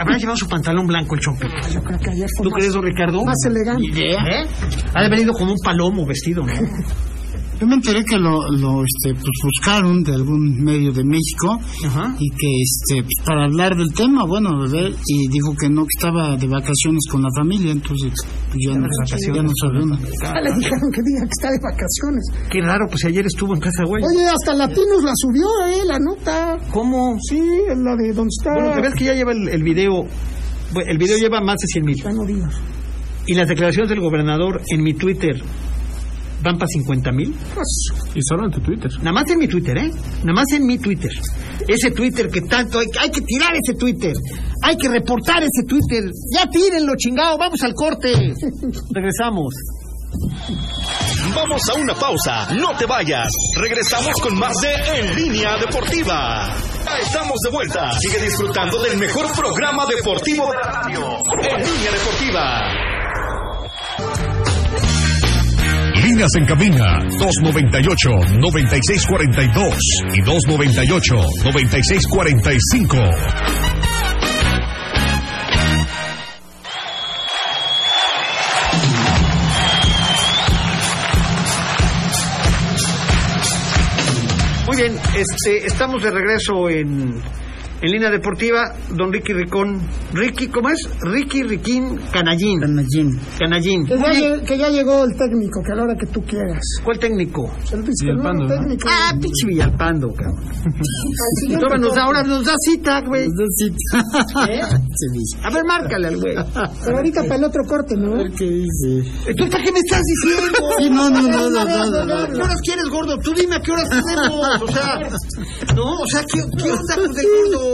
[SPEAKER 4] habrá llevado su pantalón blanco el Chompi.
[SPEAKER 6] Yo creo que ayer fue
[SPEAKER 4] ¿Tú
[SPEAKER 6] más,
[SPEAKER 4] crees, Ricardo?
[SPEAKER 6] más elegante.
[SPEAKER 4] ¿Eh? Ha de haber ido como un palomo vestido, ¿no?
[SPEAKER 5] Yo me enteré que lo, lo este, pues buscaron de algún medio de México
[SPEAKER 4] Ajá.
[SPEAKER 5] y que este pues, para hablar del tema, bueno, ¿verdad? y dijo que no que estaba de vacaciones con la familia, entonces pues, ya no, ya no sabe uno.
[SPEAKER 6] Ya le dijeron que diga que está de vacaciones.
[SPEAKER 4] Qué raro, pues ayer estuvo en casa, güey.
[SPEAKER 6] Oye, hasta Latinos la subió, ¿eh? La nota.
[SPEAKER 4] ¿Cómo?
[SPEAKER 6] Sí, la de donde está.
[SPEAKER 4] Bueno, la verdad es que ya lleva el, el video, el video lleva más de 100 mil.
[SPEAKER 6] Ya no digas.
[SPEAKER 4] Y las declaraciones del gobernador en mi Twitter van para 50 mil.
[SPEAKER 7] Y solo en tu Twitter.
[SPEAKER 4] Nada más en mi Twitter, ¿eh? Nada más en mi Twitter. Ese Twitter que tanto hay, hay que tirar ese Twitter. Hay que reportar ese Twitter. Ya tírenlo, chingado. Vamos al corte. Regresamos.
[SPEAKER 3] Vamos a una pausa, no te vayas. Regresamos con más de En Línea Deportiva. Ya estamos de vuelta. Sigue disfrutando del mejor programa deportivo de la radio. En Línea Deportiva.
[SPEAKER 2] Líneas en cabina 298-9642 y 298-9645.
[SPEAKER 4] Muy bien, este, estamos de regreso en, en línea deportiva. Don Ricky Ricón. Ricky, ¿cómo es? Ricky Riquín Canallín.
[SPEAKER 5] Canallín.
[SPEAKER 4] Canallín.
[SPEAKER 6] Que ya, lle- que ya llegó el técnico, que a la hora que tú quieras.
[SPEAKER 4] ¿Cuál técnico?
[SPEAKER 6] El
[SPEAKER 7] Villalpando.
[SPEAKER 4] Ah, pinche Villalpando, cabrón. Ahora nos da,
[SPEAKER 6] corte.
[SPEAKER 4] ahora nos da cita, güey. ¿Eh?
[SPEAKER 5] Se dice.
[SPEAKER 4] A ver, márcale al güey.
[SPEAKER 6] Pero ahorita para el otro corte, ¿no?
[SPEAKER 5] ¿Qué dice?
[SPEAKER 4] ¿Tú para qué me estás diciendo?
[SPEAKER 5] Sí, no, no, no, no, no, no, no.
[SPEAKER 4] ¿A qué horas quieres, gordo? Tú dime a qué horas tenemos. O sea, no, o sea, ¿qué, qué onda con el gordo?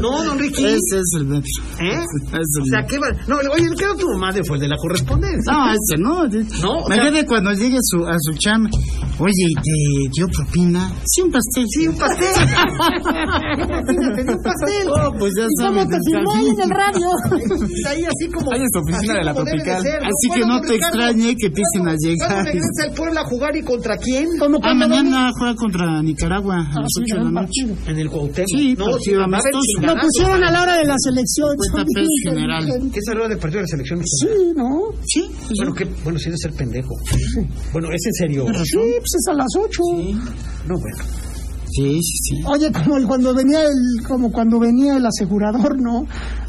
[SPEAKER 4] No, don Ricky.
[SPEAKER 5] Ese es el metro.
[SPEAKER 4] ¿Eh?
[SPEAKER 5] Es
[SPEAKER 4] O
[SPEAKER 5] el
[SPEAKER 4] sea, ¿qué va? No, oye, ¿qué tu madre fue el de la correspondencia?
[SPEAKER 5] No, ese no.
[SPEAKER 4] No, o
[SPEAKER 5] Imagínate cuando llegue su, a su chamba. Oye, ¿y ¿te dio propina? Sí, un pastel.
[SPEAKER 4] Sí, un pastel. Imagínate, un pastel.
[SPEAKER 5] Oh, pues ya
[SPEAKER 6] ¿Y cómo
[SPEAKER 5] sabes.
[SPEAKER 6] te firmó ahí en el radio?
[SPEAKER 4] Ahí así como.
[SPEAKER 7] Ahí en su oficina de la Tropical.
[SPEAKER 4] ser.
[SPEAKER 5] Así que
[SPEAKER 4] ¿Cuándo,
[SPEAKER 5] no te extrañe que empiecen a
[SPEAKER 4] ¿Cuándo
[SPEAKER 5] llegar.
[SPEAKER 4] regresa el Puebla a jugar y contra quién?
[SPEAKER 6] Como
[SPEAKER 5] Ah, mañana juega contra Nicaragua a
[SPEAKER 6] Ah,
[SPEAKER 5] las
[SPEAKER 6] sí,
[SPEAKER 5] 8 de
[SPEAKER 6] gran
[SPEAKER 5] la noche.
[SPEAKER 4] En el Cuauhtémoc.
[SPEAKER 5] Sí,
[SPEAKER 4] no,
[SPEAKER 5] partido amistoso.
[SPEAKER 6] Lo pusieron a la hora de la selección.
[SPEAKER 5] Tapez general.
[SPEAKER 4] ¿Qué es hora de partido de la selección?
[SPEAKER 6] Sí, ¿no?
[SPEAKER 5] Sí, pues
[SPEAKER 4] Bueno, que, bueno, sí de ser pendejo. Bueno, es en serio.
[SPEAKER 6] Sí, pues es a las 8.
[SPEAKER 4] No, bueno.
[SPEAKER 5] Sí, sí, sí.
[SPEAKER 6] Oye, como el- cuando venía el, como cuando venía el asegurador, ¿no?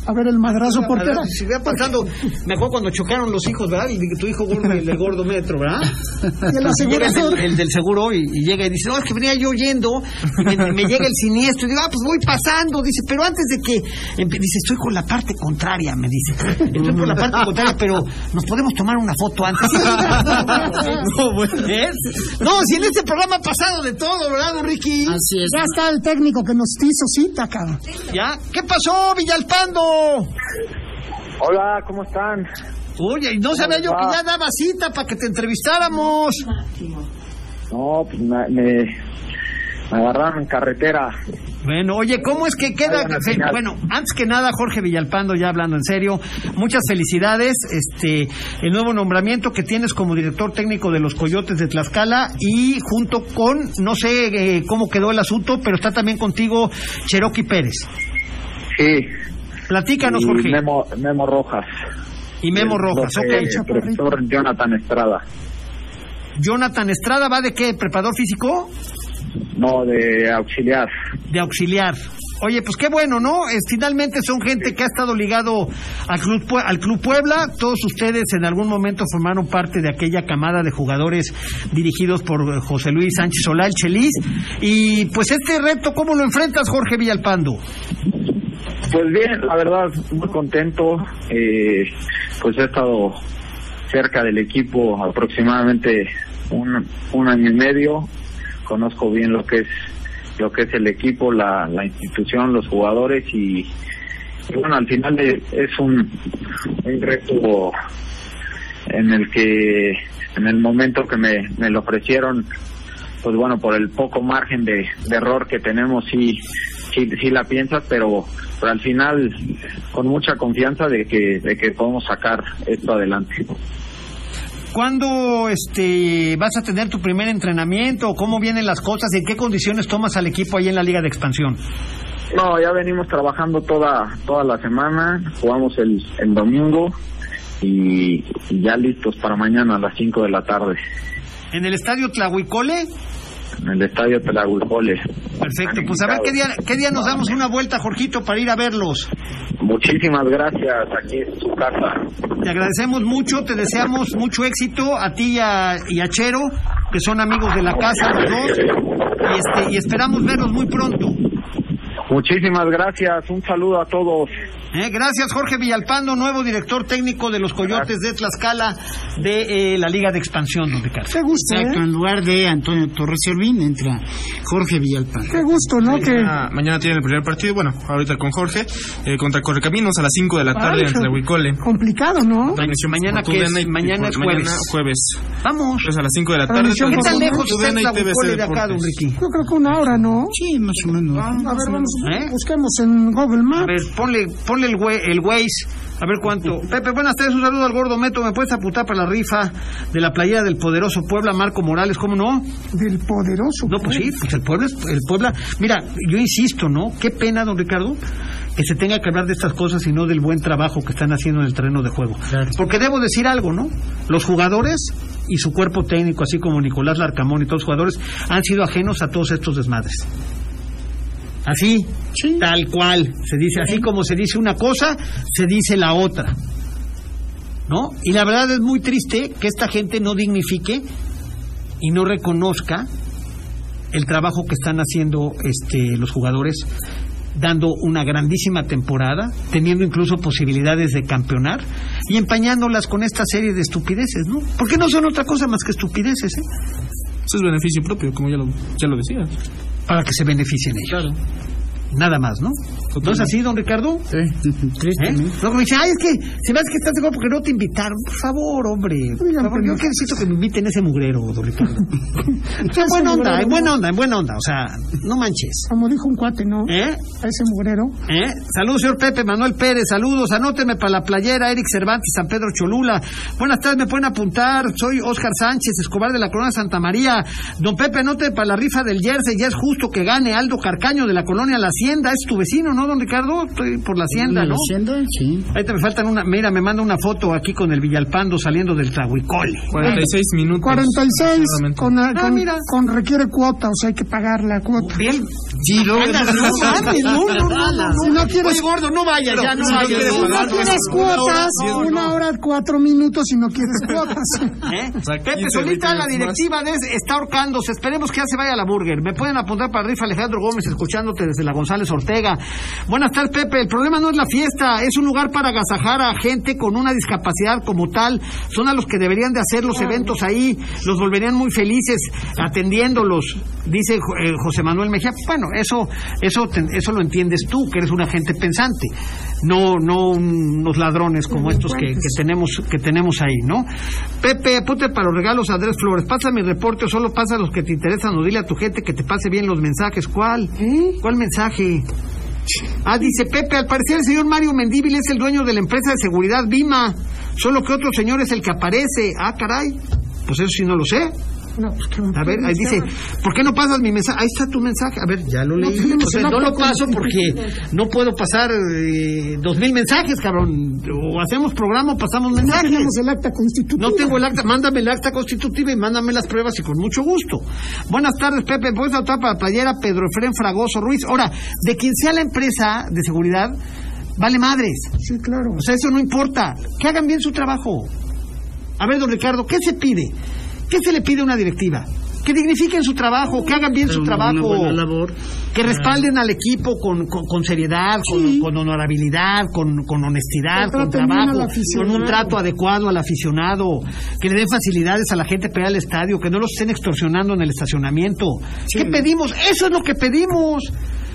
[SPEAKER 6] A ver el madrazo
[SPEAKER 4] ver,
[SPEAKER 6] portera.
[SPEAKER 4] Si vea pasando, me acuerdo cuando chocaron los hijos, ¿verdad? Y tu hijo gordo y el del gordo metro, ¿verdad?
[SPEAKER 6] Y el
[SPEAKER 4] el,
[SPEAKER 6] asegurador.
[SPEAKER 4] del- el del seguro y, y llega y dice, no, es que venía yo yendo, y me, me llega el siniestro, y digo, ah, pues voy pasando, dice, pero antes de que, dice, estoy con la parte contraria, me dice, estoy por la parte contraria, pero nos podemos tomar una foto antes. no, bueno. No, si en este programa ha pasado de todo, ¿verdad, Ricky?
[SPEAKER 5] Así es.
[SPEAKER 6] Ya está el técnico que nos hizo cita, cabrón.
[SPEAKER 4] ¿Ya? ¿Qué pasó, Villalpando?
[SPEAKER 8] Hola, ¿cómo están?
[SPEAKER 4] Oye, y no sabía yo que ya daba cita para que te entrevistáramos.
[SPEAKER 8] No, pues me, me, me agarraron en carretera.
[SPEAKER 4] Bueno, oye, ¿cómo es que queda? Bueno, antes que nada, Jorge Villalpando, ya hablando en serio, muchas felicidades. Este, el nuevo nombramiento que tienes como director técnico de los Coyotes de Tlaxcala y junto con, no sé eh, cómo quedó el asunto, pero está también contigo Cherokee Pérez.
[SPEAKER 8] Sí.
[SPEAKER 4] Platícanos,
[SPEAKER 8] y
[SPEAKER 4] Jorge.
[SPEAKER 8] Memo, Memo Rojas.
[SPEAKER 4] y Memo
[SPEAKER 8] El
[SPEAKER 4] Rojas, ok.
[SPEAKER 8] profesor Jonathan Estrada.
[SPEAKER 4] Jonathan Estrada va de qué? ¿Preparador físico?
[SPEAKER 8] No, de auxiliar.
[SPEAKER 4] de auxiliar. Oye, pues qué bueno, ¿no? Es, finalmente son gente que ha estado ligado al Club, al Club Puebla. Todos ustedes en algún momento formaron parte de aquella camada de jugadores dirigidos por José Luis Sánchez Solá, el Chelis. Y pues este reto, ¿cómo lo enfrentas, Jorge Villalpando?
[SPEAKER 8] Pues bien, la verdad, muy contento. Eh, pues he estado cerca del equipo aproximadamente un, un año y medio. Conozco bien lo que es lo que es el equipo, la, la institución, los jugadores y, bueno, al final es, un, un reto en el que en el momento que me, me lo ofrecieron, pues bueno, por el poco margen de, de error que tenemos, sí, sí, sí la piensas, pero, pero al final con mucha confianza de que, de que podemos sacar esto adelante.
[SPEAKER 4] ¿Cuándo este, vas a tener tu primer entrenamiento? ¿Cómo vienen las cosas? ¿En qué condiciones tomas al equipo ahí en la Liga de Expansión?
[SPEAKER 8] No, ya venimos trabajando toda toda la semana, jugamos el, el domingo y, y ya listos para mañana a las 5 de la tarde
[SPEAKER 4] ¿En el estadio Tlahuicole?
[SPEAKER 8] En el estadio Telahuipole.
[SPEAKER 4] Perfecto, pues a ver qué día, qué día nos damos una vuelta, Jorgito, para ir a verlos.
[SPEAKER 8] Muchísimas gracias, aquí en su casa.
[SPEAKER 4] Te agradecemos mucho, te deseamos mucho éxito a ti y a, y a Chero, que son amigos de la casa los dos, y, este, y esperamos verlos muy pronto.
[SPEAKER 8] Muchísimas gracias, un saludo a todos.
[SPEAKER 4] Eh, gracias, Jorge Villalpando, nuevo director técnico de los Coyotes de Tlaxcala de eh, la Liga de Expansión, don Ricardo.
[SPEAKER 6] Qué gusto,
[SPEAKER 5] Exacto,
[SPEAKER 6] ¿eh?
[SPEAKER 5] en lugar de Antonio Torres Servín entra Jorge Villalpán.
[SPEAKER 6] Qué gusto, ¿no? Que...
[SPEAKER 7] Mañana, mañana tiene el primer partido, bueno, ahorita con Jorge, eh, contra Correcaminos a las 5 de la tarde
[SPEAKER 6] Ay,
[SPEAKER 7] entre Huicole.
[SPEAKER 6] Complicado, ¿no?
[SPEAKER 4] Mañana que es-
[SPEAKER 7] y-
[SPEAKER 4] mañana es jueves.
[SPEAKER 7] Mañana jueves.
[SPEAKER 4] Vamos.
[SPEAKER 7] Pues a las 5 de la tarde.
[SPEAKER 4] ¿Qué tan lejos está Tlahuicole de acá, don. Ricky?
[SPEAKER 6] Yo creo que una hora, ¿no?
[SPEAKER 5] Sí, más o menos.
[SPEAKER 6] A ver, vamos,
[SPEAKER 4] ¿Eh?
[SPEAKER 6] busquemos en Google
[SPEAKER 4] A
[SPEAKER 6] Maps.
[SPEAKER 4] ver, ponle, ponle el, we- el Waze, a ver cuánto. Pepe, buenas tardes, un saludo al gordo Meto. ¿Me puedes apuntar para la rifa de la playera del poderoso Puebla, Marco Morales? ¿Cómo no?
[SPEAKER 6] Del poderoso.
[SPEAKER 4] No, pues sí, pues el Puebla, el Puebla. Mira, yo insisto, ¿no? Qué pena, don Ricardo, que se tenga que hablar de estas cosas y no del buen trabajo que están haciendo en el terreno de juego. Porque debo decir algo, ¿no? Los jugadores y su cuerpo técnico, así como Nicolás Larcamón y todos los jugadores, han sido ajenos a todos estos desmadres. Así, tal cual, se dice, así como se dice una cosa, se dice la otra. ¿No? Y la verdad es muy triste que esta gente no dignifique y no reconozca el trabajo que están haciendo este, los jugadores, dando una grandísima temporada, teniendo incluso posibilidades de campeonar y empañándolas con esta serie de estupideces, ¿no? Porque no son otra cosa más que estupideces, ¿eh?
[SPEAKER 7] Eso es beneficio propio, como ya lo, ya lo decía.
[SPEAKER 4] Para que se beneficien ellos. Nada más, ¿no? ¿No es así, don Ricardo?
[SPEAKER 5] Sí,
[SPEAKER 4] ¿Eh? Luego me dice, ay, es que se me hace que estás de acuerdo porque no te invitaron. Por favor, hombre. Por favor, yo que necesito que me inviten ese mugrero, don Ricardo. en buena onda, en buena onda, en buena onda. O sea, no manches.
[SPEAKER 6] Como dijo un cuate, ¿no?
[SPEAKER 4] ¿Eh?
[SPEAKER 6] A ese mugrero.
[SPEAKER 4] ¿Eh? Saludos, señor Pepe, Manuel Pérez, saludos, anóteme para la playera, Eric Cervantes, San Pedro Cholula. Buenas tardes, me pueden apuntar, soy Oscar Sánchez, Escobar de la Colonia Santa María. Don Pepe, anote para la rifa del Jersey, ya es justo que gane Aldo Carcaño de la Colonia La Hacienda, es tu vecino, ¿no, don Ricardo? Estoy por la Hacienda, ¿no?
[SPEAKER 5] Hacienda, sí.
[SPEAKER 4] Ahorita me faltan una, mira, me manda una foto aquí con el Villalpando saliendo del Tlahuicole.
[SPEAKER 7] 46 minutos.
[SPEAKER 6] 46
[SPEAKER 7] aproximadamente.
[SPEAKER 6] con,
[SPEAKER 4] Ah,
[SPEAKER 6] con,
[SPEAKER 4] mira.
[SPEAKER 6] con requiere cuota, o sea, hay que pagar la cuota.
[SPEAKER 4] Bien.
[SPEAKER 5] Sí,
[SPEAKER 4] no mames, no, no, no, no, no.
[SPEAKER 6] Si no quieres,
[SPEAKER 4] Oye, gordo, no vayas, ya, no
[SPEAKER 7] si no
[SPEAKER 4] vayas.
[SPEAKER 6] si no quieres cuotas, una hora, cuatro minutos si no quieres cuotas.
[SPEAKER 4] Pepe
[SPEAKER 7] 15,
[SPEAKER 4] Solita,
[SPEAKER 7] 20
[SPEAKER 4] la directiva de está ahorcándose. Esperemos que ya se vaya a la burger. Me pueden apuntar para rifa Alejandro Gómez, escuchándote desde la González Ortega. Buenas tardes, Pepe. El problema no es la fiesta, es un lugar para agasajar a gente con una discapacidad como tal. Son a los que deberían de hacer los eventos ahí. Los volverían muy felices atendiéndolos, dice eh, José Manuel Mejía. Bueno, eso, eso, eso lo entiendes tú, que eres una gente pensante. No, no unos ladrones como estos que, que tenemos, que tenemos ahí, ¿no? Pepe, apunte para los regalos a Andrés Flores. Pasa mi reporte o solo pasa los que te interesan o dile a tu gente que te pase bien los mensajes. ¿Cuál? ¿Cuál mensaje? Ah, dice Pepe, al parecer el señor Mario Mendíbil es el dueño de la empresa de seguridad Vima, solo que otro señor es el que aparece. Ah, caray, pues eso sí no lo sé.
[SPEAKER 6] No, pues, que-
[SPEAKER 4] A ver, ahí dice, ¿por qué no pasas mi mensaje? Ahí está tu mensaje. A ver, ya lo leí. O sea, no lo paso porque no puedo pasar eh, dos mil mensajes, cabrón. O hacemos programa o pasamos
[SPEAKER 6] No
[SPEAKER 4] mensajes.
[SPEAKER 6] tenemos el acta constitutiva.
[SPEAKER 4] No tengo el acta, mándame el acta constitutiva y mándame las pruebas y con mucho gusto. Buenas tardes, Pepe. ¿Puedes anotar para la playera Pedro Efrén Fragoso Ruiz? Ahora, de quien sea la empresa de seguridad, vale madres.
[SPEAKER 6] Sí, claro.
[SPEAKER 4] O sea, eso no importa. Que hagan bien su trabajo. A ver, don Ricardo, ¿qué se pide? ¿Qué se le pide a una directiva? Que dignifiquen su trabajo, que hagan bien su trabajo,
[SPEAKER 5] labor.
[SPEAKER 4] que respalden al equipo con, con, con seriedad, con, con honorabilidad, con, con honestidad, con trabajo, con un trato adecuado al aficionado, que le den facilidades a la gente para ir al estadio, que no los estén extorsionando en el estacionamiento. ¿Qué pedimos? Eso es lo que pedimos.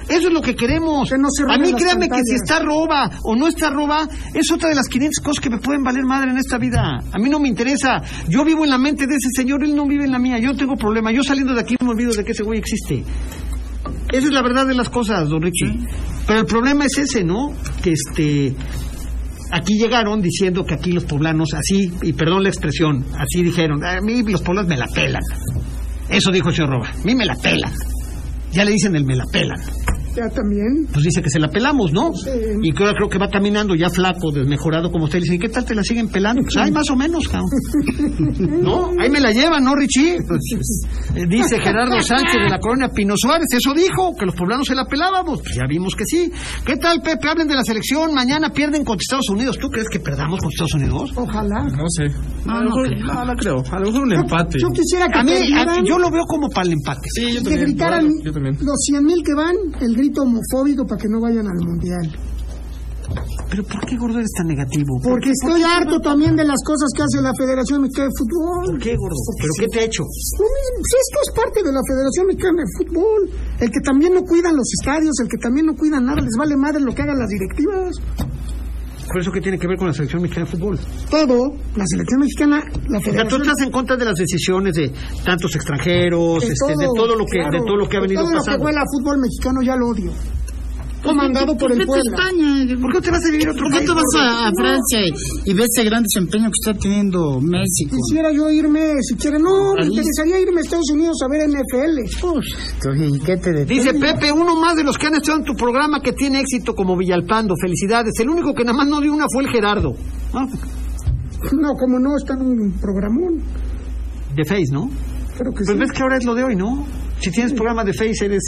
[SPEAKER 4] Eso es lo que queremos.
[SPEAKER 6] Que no se
[SPEAKER 4] a mí créanme que si está roba o no está roba, es otra de las 500 cosas que me pueden valer madre en esta vida. A mí no me interesa. Yo vivo en la mente de ese señor, él no vive en la mía. Yo no tengo problema. Yo saliendo de aquí me olvido de que ese güey existe. Esa es la verdad de las cosas, don Richie. Pero el problema es ese, ¿no? Que este. Aquí llegaron diciendo que aquí los poblanos, así, y perdón la expresión, así dijeron, a mí los poblanos me la pelan. Eso dijo el señor Roba, a mí me la pelan. Ya le dicen el me la pelan.
[SPEAKER 6] Ya también.
[SPEAKER 4] Pues dice que se la pelamos, ¿no?
[SPEAKER 6] Sí.
[SPEAKER 4] Y que ahora creo que va caminando ya flaco, desmejorado como usted. Le dice, ¿y qué tal te la siguen pelando? Pues hay más o menos, cabrón. ¿No? Ahí me la llevan, ¿no, Richie? Eh, Dice Gerardo Sánchez de la colonia Pino Suárez. Eso dijo, que los poblanos se la pelábamos. Pues ya vimos que sí. ¿Qué tal, Pepe? Hablen de la selección. Mañana pierden contra Estados Unidos. ¿Tú crees que perdamos contra Estados Unidos?
[SPEAKER 6] Ojalá.
[SPEAKER 7] No sé.
[SPEAKER 5] No, no creo.
[SPEAKER 7] no, no creo. A lo mejor un empate.
[SPEAKER 6] Yo quisiera que
[SPEAKER 4] A mí, a-
[SPEAKER 6] perdieran,
[SPEAKER 4] yo lo veo como para el empate.
[SPEAKER 7] Sí, yo
[SPEAKER 6] que
[SPEAKER 7] también.
[SPEAKER 6] gritaran
[SPEAKER 7] Yo también.
[SPEAKER 6] los 100 mil que van, el grito homofóbico para que no vayan al mundial.
[SPEAKER 4] Pero ¿por qué, gordo, eres tan negativo? ¿Por
[SPEAKER 6] Porque estoy harto también de las cosas que hace la Federación Mexicana de Fútbol.
[SPEAKER 4] ¿Por qué, gordo? ¿Pero qué te ha hecho?
[SPEAKER 6] Esto es parte de la Federación Mexicana de Fútbol. El que también no cuidan los estadios, el que también no cuidan nada, les vale madre lo que hagan las directivas.
[SPEAKER 4] ¿Por eso qué tiene que ver con la selección mexicana de fútbol?
[SPEAKER 6] Todo, la selección mexicana, la
[SPEAKER 4] O sea, tú
[SPEAKER 6] Federación...
[SPEAKER 4] estás en contra de las decisiones de tantos extranjeros,
[SPEAKER 6] de
[SPEAKER 4] este, de todo lo que,
[SPEAKER 6] claro,
[SPEAKER 4] de todo lo que ha venido
[SPEAKER 6] todo lo que
[SPEAKER 4] pasando.
[SPEAKER 6] huele a fútbol mexicano ya lo odio. Comandado por el pueblo.
[SPEAKER 5] España.
[SPEAKER 4] ¿Por qué te vas a vivir otro
[SPEAKER 5] ¿Por qué te vas a, a Francia y, y ves ese gran desempeño que está teniendo México?
[SPEAKER 6] Quisiera yo irme, si quiere, no, me interesaría irme a Estados Unidos a ver NFL.
[SPEAKER 5] ¿Y qué te detiene?
[SPEAKER 4] Dice Pepe, uno más de los que han estado en tu programa que tiene éxito como Villalpando. Felicidades. El único que nada más no dio una fue el Gerardo. Ah,
[SPEAKER 6] No, como no, está en un programón.
[SPEAKER 4] De Face, ¿no?
[SPEAKER 6] Creo que
[SPEAKER 4] Pues
[SPEAKER 6] sí.
[SPEAKER 4] ves que ahora es lo de hoy, ¿no? Si tienes programa de Face, eres,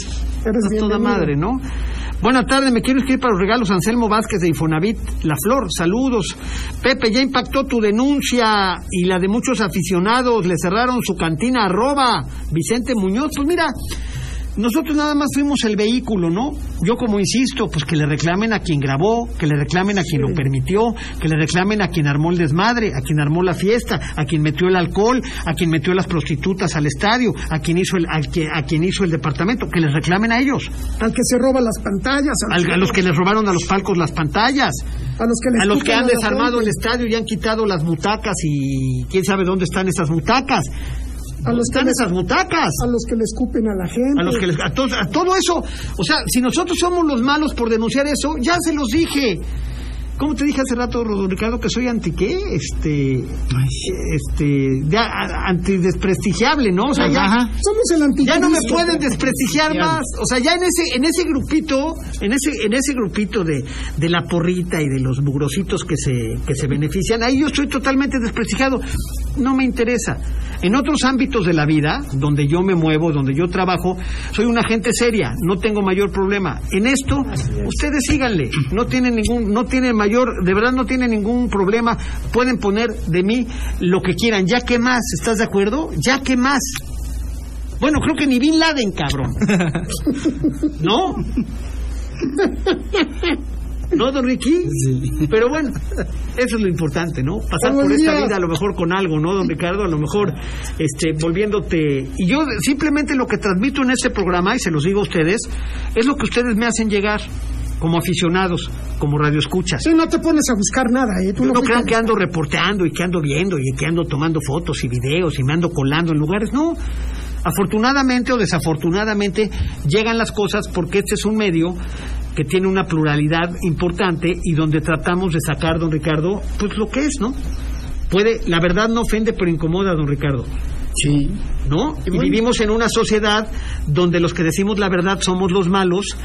[SPEAKER 6] Eres
[SPEAKER 4] toda madre, ¿no? Buenas tardes, me quiero inscribir para los regalos Anselmo Vázquez de Infonavit La Flor. Saludos. Pepe, ya impactó tu denuncia y la de muchos aficionados. Le cerraron su cantina arroba Vicente Muñoz. Pues mira, nosotros nada más fuimos el vehículo, ¿no? Yo como insisto, pues que le reclamen a quien grabó, que le reclamen a quien lo permitió, que le reclamen a quien armó el desmadre, a quien armó la fiesta, a quien metió el alcohol, a quien metió las prostitutas al estadio, a quien hizo el, que- a quien hizo el departamento, que les reclamen a ellos,
[SPEAKER 6] Al que se roba las pantallas,
[SPEAKER 4] al- a los que les robaron a los palcos las pantallas,
[SPEAKER 6] a los que, le
[SPEAKER 4] a los que han
[SPEAKER 6] a
[SPEAKER 4] desarmado el estadio y han quitado las butacas y quién sabe dónde están esas butacas.
[SPEAKER 6] A los que
[SPEAKER 4] están
[SPEAKER 6] le-
[SPEAKER 4] esas butacas?
[SPEAKER 6] a los que le escupen a la gente.
[SPEAKER 4] A, los que les- a a todo eso, o sea, si nosotros somos los malos por denunciar eso, ya se los dije. ¿Cómo te dije hace rato, Ricardo, que soy anti qué? Este, este, ya, a- antidesprestigiable, ¿no? O sea, ya,
[SPEAKER 5] Ajá.
[SPEAKER 6] Somos el anticristo.
[SPEAKER 4] ya no me pueden desprestigiar más. O sea, ya en ese, en ese grupito, en ese, en ese grupito de, de la porrita y de los mugrositos que se, que se benefician, ahí yo estoy totalmente desprestigiado. No me interesa. En otros ámbitos de la vida, donde yo me muevo, donde yo trabajo, soy una gente seria, no tengo mayor problema. En esto, ustedes síganle, no tienen ningún, no tienen mayor, de verdad no tienen ningún problema, pueden poner de mí lo que quieran, ya que más, ¿estás de acuerdo? Ya que más. Bueno, creo que ni Bin Laden, cabrón. ¿No? ¿No, don Ricky? Pero bueno, eso es lo importante, ¿no? Pasar por esta vida a lo mejor con algo, ¿no, don Ricardo? A lo mejor este, volviéndote... Y yo simplemente lo que transmito en este programa, y se los digo a ustedes, es lo que ustedes me hacen llegar como aficionados, como radioescuchas.
[SPEAKER 6] Sí, no te pones a buscar nada, ¿eh? Tú
[SPEAKER 4] No,
[SPEAKER 6] no,
[SPEAKER 4] crean que ando reporteando y que ando viendo y que ando tomando fotos y videos y me ando colando en lugares. No. Afortunadamente o desafortunadamente llegan las cosas porque este es un medio que tiene una pluralidad importante y donde tratamos de sacar, don Ricardo, pues lo que es, ¿no? Puede, la verdad no ofende pero incomoda, don Ricardo.
[SPEAKER 5] Sí.
[SPEAKER 4] ¿no? Y vivimos en una sociedad donde los que decimos la verdad somos los malos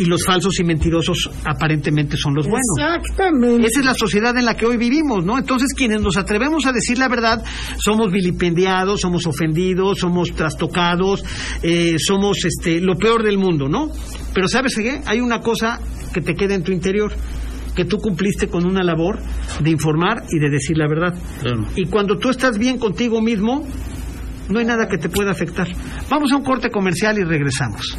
[SPEAKER 4] y los falsos y mentirosos aparentemente son los buenos.
[SPEAKER 6] Exactamente.
[SPEAKER 4] Esa es la sociedad en la que hoy vivimos, ¿no? Entonces, quienes nos atrevemos a decir la verdad, somos vilipendiados, somos ofendidos, somos trastocados, eh, somos este, lo peor del mundo, ¿no? Pero ¿sabes qué? Hay una cosa que te queda en tu interior, que tú cumpliste con una labor de informar y de decir la verdad.
[SPEAKER 5] Claro.
[SPEAKER 4] Y cuando tú estás bien contigo mismo, no hay nada que te pueda afectar. Vamos a un corte comercial y regresamos.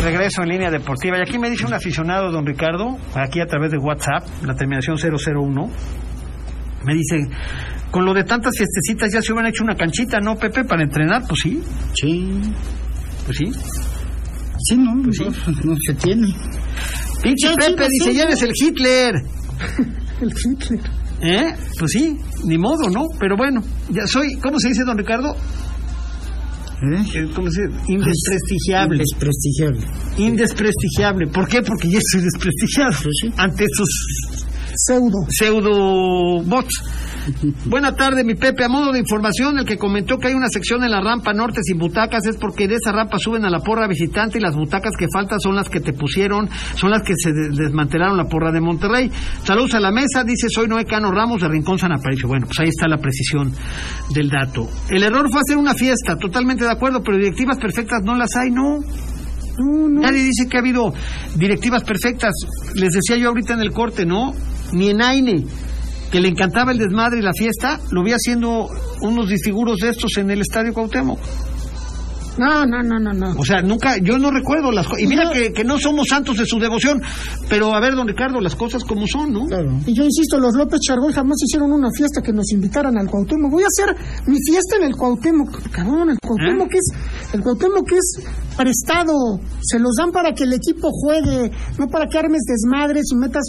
[SPEAKER 4] De regreso en línea deportiva y aquí me dice un aficionado, don Ricardo, aquí a través de WhatsApp, la terminación 001, me dice, con lo de tantas fiestecitas ya se hubieran hecho una canchita, ¿no, Pepe, para entrenar? Pues sí,
[SPEAKER 5] Sí.
[SPEAKER 4] pues sí.
[SPEAKER 5] Sí, no, no, no se tiene.
[SPEAKER 4] Pinche Pepe,
[SPEAKER 5] sí,
[SPEAKER 4] dice,
[SPEAKER 5] sí.
[SPEAKER 4] ya eres el Hitler.
[SPEAKER 6] El Hitler.
[SPEAKER 4] ¿Eh? Pues sí, ni modo, ¿no? Pero bueno, ya soy, ¿cómo se dice, don Ricardo?
[SPEAKER 5] ¿Eh?
[SPEAKER 4] ¿Cómo se dice? Indesprestigiable.
[SPEAKER 5] Desprestigiable.
[SPEAKER 4] Indesprestigiable. ¿Por qué? Porque ya soy desprestigiado
[SPEAKER 5] Pues
[SPEAKER 4] ante esos
[SPEAKER 6] Pseudo.
[SPEAKER 4] pseudo bots. Buena tarde, mi Pepe. A modo de información, el que comentó que hay una sección en la rampa norte sin butacas es porque de esa rampa suben a la porra visitante y las butacas que faltan son las que te pusieron, son las que se de- desmantelaron la porra de Monterrey. Saludos a la mesa, dice soy Noé Cano Ramos de Rincón San Aparicio. Bueno, pues ahí está la precisión del dato. El error fue hacer una fiesta, totalmente de acuerdo, pero directivas perfectas no las hay, no.
[SPEAKER 6] No, no.
[SPEAKER 4] Nadie dice que ha habido directivas perfectas. Les decía yo ahorita en el corte, ¿no? Ni en Aine, que le encantaba el desmadre y la fiesta, lo vi haciendo unos disfiguros de estos en el Estadio Cuauhtémoc.
[SPEAKER 6] No, no, no, no, no.
[SPEAKER 4] O sea, nunca, yo no recuerdo las cosas. Y mira que, que no somos santos de su devoción, pero a ver, don Ricardo, las cosas como son, ¿no?
[SPEAKER 6] Y yo insisto, los López Chargoy jamás hicieron una fiesta que nos invitaran al Cuauhtémoc. Voy a hacer mi fiesta en el Cuauhtémoc. Cabrón, el Cuauhtémoc es, el Cuauhtémoc es prestado. Se los dan para que el equipo juegue, no para que armes desmadres y metas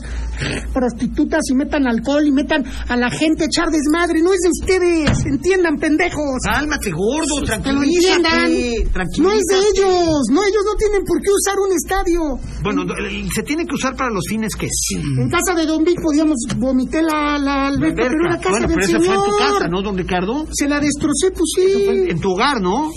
[SPEAKER 6] prostitutas y metan alcohol y metan a la gente a echar desmadre. No es de ustedes, entiendan, pendejos.
[SPEAKER 4] Cálmate, gordo, tranquilízate.
[SPEAKER 6] No es de ellos, no, ellos no tienen por qué usar un estadio.
[SPEAKER 4] Bueno, se tiene que usar para los fines que sí.
[SPEAKER 6] En casa de Don Vic podíamos vomité la, la alberca, pero era casa
[SPEAKER 4] Bueno,
[SPEAKER 6] del
[SPEAKER 4] pero eso
[SPEAKER 6] señor.
[SPEAKER 4] fue en tu casa, ¿no, don Ricardo?
[SPEAKER 6] Se la destrocé, pues sí.
[SPEAKER 4] en tu hogar, ¿no?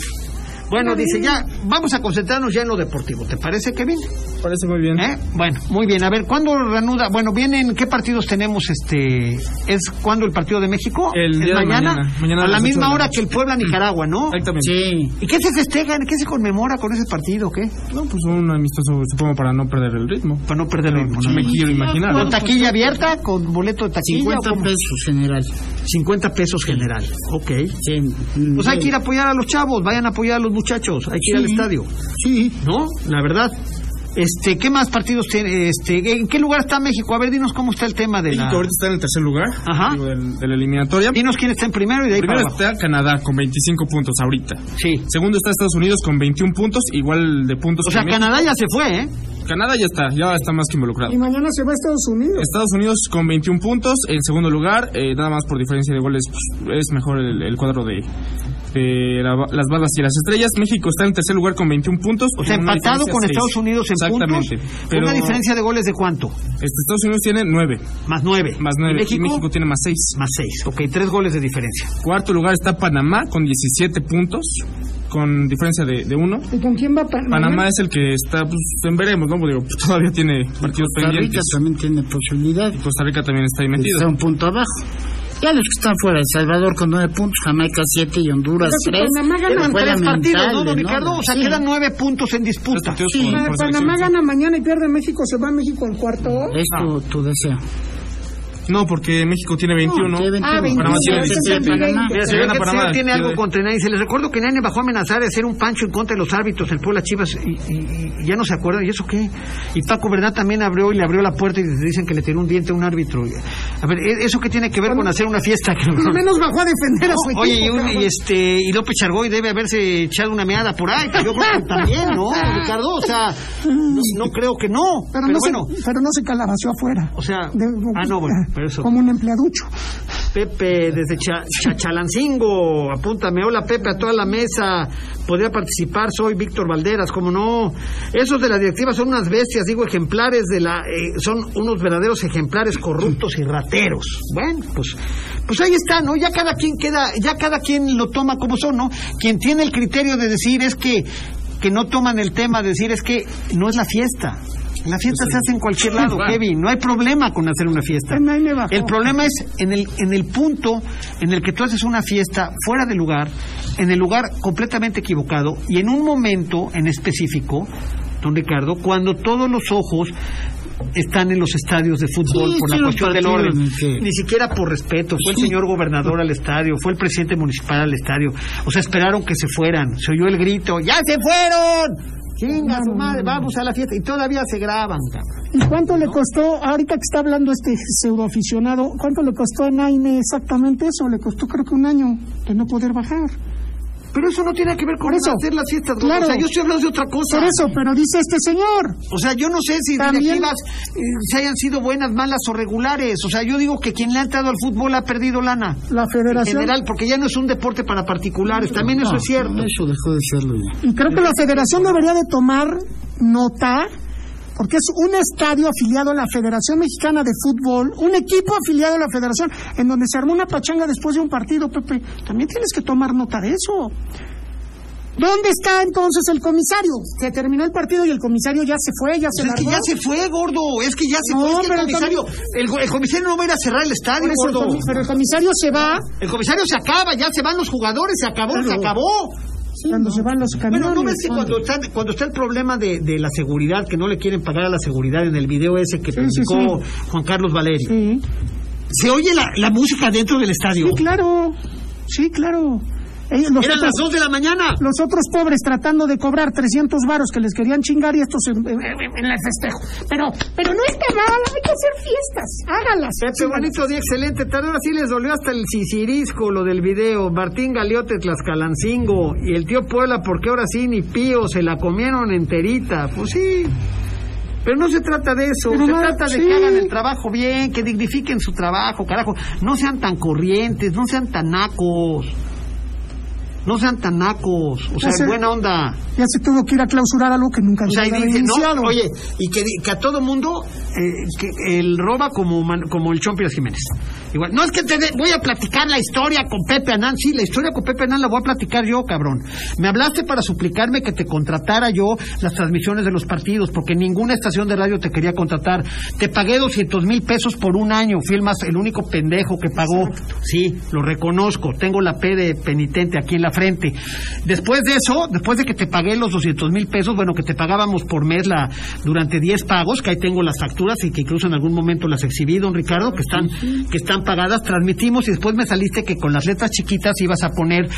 [SPEAKER 4] Bueno, dice ya, vamos a concentrarnos ya en lo deportivo. ¿Te parece, Kevin?
[SPEAKER 7] Parece muy bien.
[SPEAKER 4] ¿Eh? Bueno, muy bien. A ver, ¿cuándo reanuda? Bueno, vienen, ¿qué partidos tenemos? Este, ¿Es cuándo el partido de México?
[SPEAKER 7] El
[SPEAKER 4] ¿Es
[SPEAKER 7] día de mañana. Mañana
[SPEAKER 4] a
[SPEAKER 7] a
[SPEAKER 4] la misma hora que el Puebla-Nicaragua, ¿no?
[SPEAKER 7] Exactamente.
[SPEAKER 5] Sí.
[SPEAKER 4] ¿Y qué se festeja? ¿Qué se conmemora con ese partido? ¿Qué?
[SPEAKER 7] No, pues un amistoso, supongo, para no perder el ritmo.
[SPEAKER 4] Para no perder el ritmo.
[SPEAKER 7] No me quiero imaginar.
[SPEAKER 4] ¿Con taquilla abierta? ¿Con boleto de taquilla?
[SPEAKER 5] 50
[SPEAKER 4] o cómo?
[SPEAKER 5] pesos general.
[SPEAKER 4] 50 pesos general. Ok.
[SPEAKER 5] Sí.
[SPEAKER 4] Pues hay que ir a apoyar a los chavos, vayan a apoyar a los muchachos, hay que ir al estadio.
[SPEAKER 5] Sí.
[SPEAKER 4] ¿No? La verdad. Este, ¿qué más partidos tiene? Este, ¿en qué lugar está México? A ver, dinos cómo está el tema de la...
[SPEAKER 7] México ahorita está en el tercer lugar
[SPEAKER 4] Ajá.
[SPEAKER 7] digo, del- de la eliminatoria.
[SPEAKER 4] Dinos quién está en primero y de ahí
[SPEAKER 7] Primero
[SPEAKER 4] para abajo.
[SPEAKER 7] está Canadá con 25 puntos ahorita.
[SPEAKER 4] Sí.
[SPEAKER 7] Segundo está Estados Unidos con 21 puntos, igual de puntos
[SPEAKER 4] O sea. Canadá ya se fue, ¿eh?
[SPEAKER 7] Canadá ya está, ya está más que involucrado.
[SPEAKER 6] Y mañana se va a Estados Unidos.
[SPEAKER 7] Estados Unidos con 21 puntos, en segundo lugar, eh, nada más por diferencia de goles, pues, es mejor el, el cuadro de, de la- las balas y las estrellas. México está en tercer lugar con 21 puntos.
[SPEAKER 4] O sea, empatado con. Estados Unidos en
[SPEAKER 7] Exactamente.
[SPEAKER 4] puntos.
[SPEAKER 7] Pero
[SPEAKER 4] Una diferencia de goles de cuánto?
[SPEAKER 7] este, Estados Unidos tiene 9,
[SPEAKER 4] Más nueve.
[SPEAKER 7] más 9,
[SPEAKER 4] ¿Y México?
[SPEAKER 7] y México tiene más 6.
[SPEAKER 4] Más seis. Ok, tres goles de diferencia.
[SPEAKER 7] Cuarto lugar está Panamá con 17 puntos, con diferencia de, de uno.
[SPEAKER 6] ¿Y con quién va Pa-
[SPEAKER 7] Panamá es el que está, pues en veremos, ¿no? Digo, pues, todavía tiene partidos
[SPEAKER 5] Costa Rica
[SPEAKER 7] pendientes.
[SPEAKER 5] también tiene posibilidad.
[SPEAKER 7] Costa Rica también está ahí metido.
[SPEAKER 5] Está un punto abajo. Ya los que están fuera, El Salvador con nueve puntos, Jamaica siete y Honduras
[SPEAKER 6] Pero si
[SPEAKER 5] tres.
[SPEAKER 6] Panamá gana
[SPEAKER 4] tres partidos, ¿no, don Ricardo? O sea,
[SPEAKER 5] Sí.
[SPEAKER 4] quedan nueve puntos en disputa.
[SPEAKER 5] Sí,
[SPEAKER 6] Panamá gana mañana y pierde México, se va México al cuarto.
[SPEAKER 5] Es tu, tu deseo.
[SPEAKER 7] No, porque México tiene 21.
[SPEAKER 5] tiene 21.
[SPEAKER 6] Ah, 21.
[SPEAKER 7] Panamá tiene
[SPEAKER 6] Ese es el
[SPEAKER 7] 17.
[SPEAKER 5] Panamá.
[SPEAKER 4] Mira, se
[SPEAKER 7] gana
[SPEAKER 4] que
[SPEAKER 7] Panamá,
[SPEAKER 4] tiene algo contra Nani. Se les recuerdo que Nani bajó a amenazar de hacer un pancho en contra de los árbitros en Puebla Chivas y, y- y ya no se acuerdan. ¿Y eso qué? Y Paco Bernat también abrió y le abrió la puerta y dicen que le tiró un diente a un árbitro. A ver, ¿e- ¿eso qué tiene que ver con hacer una fiesta?
[SPEAKER 6] Por lo menos bajó a defender a su equipo.
[SPEAKER 4] Oye, y, un-
[SPEAKER 6] cabrón.
[SPEAKER 4] y este y López Chargoy debe haberse echado una meada por ahí, que yo creo que también, ¿no, Ricardo? O sea, no, no creo que no.
[SPEAKER 6] pero,
[SPEAKER 4] Pero,
[SPEAKER 6] no
[SPEAKER 4] bueno,
[SPEAKER 6] se, pero no se calabació afuera.
[SPEAKER 4] o sea,
[SPEAKER 6] De-
[SPEAKER 4] ah, no, bueno, eso.
[SPEAKER 6] Como un empleaducho.
[SPEAKER 4] Pepe desde Cha- Chachalancingo, apúntame, hola Pepe a toda la mesa, podría participar, soy Víctor Valderas, como no, esos de la directiva son unas bestias, digo ejemplares de la, eh, son unos verdaderos ejemplares corruptos y rateros, bueno, pues, pues ahí está, ¿no? Ya cada quien queda, ya cada quien lo toma como son, ¿no? Quien tiene el criterio de decir es que, que no toman el tema de decir es que no es la fiesta. La fiesta se hace en cualquier lado, Kevin. No hay problema con hacer una fiesta.
[SPEAKER 6] Bajó.
[SPEAKER 4] El problema es en el, en el punto en el que tú haces una fiesta fuera de lugar, en el lugar completamente equivocado y en un momento en específico, don Ricardo, cuando todos los ojos están en los estadios de fútbol
[SPEAKER 5] Sí,
[SPEAKER 4] por la cuestión del orden. Ni siquiera por respeto. Fue el señor gobernador al estadio, fue el presidente municipal al estadio. O sea, esperaron que se fueran. Se oyó el grito, ¡ya se fueron! Chinga su madre, vamos a la fiesta. Y todavía se graban, cabrón.
[SPEAKER 6] ¿Y cuánto le costó, ahorita que está hablando este pseudoaficionado, cuánto le costó a Naime exactamente eso? Le costó creo que un año de no poder bajar.
[SPEAKER 4] Pero eso no tiene que ver con
[SPEAKER 6] eso.
[SPEAKER 4] hacer las fiestas.
[SPEAKER 6] Claro.
[SPEAKER 4] O sea, yo estoy hablando de otra cosa.
[SPEAKER 6] Por eso, pero dice este señor.
[SPEAKER 4] O sea, yo no sé si
[SPEAKER 6] También-
[SPEAKER 4] directivas eh, se hayan sido buenas, malas o regulares. O sea, yo digo que quien le ha entrado al fútbol ha perdido lana.
[SPEAKER 6] La
[SPEAKER 4] En
[SPEAKER 6] federación.
[SPEAKER 4] general, porque ya no es un deporte para particulares. También eso es cierto.
[SPEAKER 5] Eso dejó de serlo ya.
[SPEAKER 6] Y creo que la federación debería de tomar nota porque es un estadio afiliado a la Federación Mexicana de Fútbol, un equipo afiliado a la Federación, en donde se armó una pachanga después de un partido, Pepe. También tienes que tomar nota de eso. ¿Dónde está entonces el comisario? Se terminó el partido y el comisario ya se fue, ya se
[SPEAKER 4] Pues es que
[SPEAKER 6] largó.
[SPEAKER 4] ya se fue, gordo. Es que ya se
[SPEAKER 6] No,
[SPEAKER 4] fue. Es que el comisario, el, el comisario no va a ir a cerrar el estadio,
[SPEAKER 6] el
[SPEAKER 4] gordo.
[SPEAKER 6] pero el comisario se va
[SPEAKER 4] El comisario se acaba, ya se van los jugadores, se acabó, se acabó.
[SPEAKER 6] Cuando se van los camiones.
[SPEAKER 4] Bueno, ¿no ves que
[SPEAKER 6] cuando-
[SPEAKER 4] está, cuando está el problema de, de la seguridad, que no le quieren pagar a la seguridad en el video ese que
[SPEAKER 6] Sí, sí,
[SPEAKER 4] publicó Juan Carlos Valeri,
[SPEAKER 6] Sí.
[SPEAKER 4] se oye la, la música dentro del estadio?
[SPEAKER 6] Sí, claro. Sí, claro. Ellos, los,
[SPEAKER 4] Eran
[SPEAKER 6] otros,
[SPEAKER 4] las 2 de la mañana.
[SPEAKER 6] los otros pobres tratando de cobrar 300 varos que les querían chingar y estos en, en- en el festejo. Pero, pero no está mal, hay que hacer fiestas. Hágalas.
[SPEAKER 4] Pepe,
[SPEAKER 6] Sí,
[SPEAKER 4] bonito día, excelente tarde. Ahora sí les dolió hasta el sisirisco, lo del video. Martín Galiote, Tlaxcalancingo. Y el tío Puebla, porque ahora sí ni pío, se la comieron enterita. Pues sí. Pero no se trata de eso,
[SPEAKER 6] Pero
[SPEAKER 4] se
[SPEAKER 6] no,
[SPEAKER 4] trata de
[SPEAKER 6] sí.
[SPEAKER 4] que hagan el trabajo bien, que dignifiquen su trabajo, carajo. No sean tan corrientes, no sean tan nacos. No sean tan nacos, o sea, buena onda.
[SPEAKER 6] Ya se tuvo que ir a clausurar algo que nunca
[SPEAKER 4] O sea,
[SPEAKER 6] haber
[SPEAKER 4] dice,
[SPEAKER 6] iniciado.
[SPEAKER 4] no, oye, y que, a todo mundo, eh, que él roba como, como el Chompiras Jiménez. Igual, no es que te de- voy a platicar la historia con Pepe Anán, sí, la historia con Pepe Anán la voy a platicar yo, cabrón. Me hablaste para suplicarme que te contratara yo las transmisiones de los partidos, porque ninguna estación de radio te quería contratar. Te pagué 200 mil pesos por un año, fui el, más, el único pendejo que pagó. Sí, lo reconozco, tengo la P de penitente aquí en la frente. Después de eso, después de que te pagué los 200 mil pesos, bueno, que te pagábamos por mes la durante 10 pagos, que ahí tengo las facturas y que incluso en algún momento las exhibí, don Ricardo, que están, que están pagadas, transmitimos y después me saliste que con las letras chiquitas ibas a poner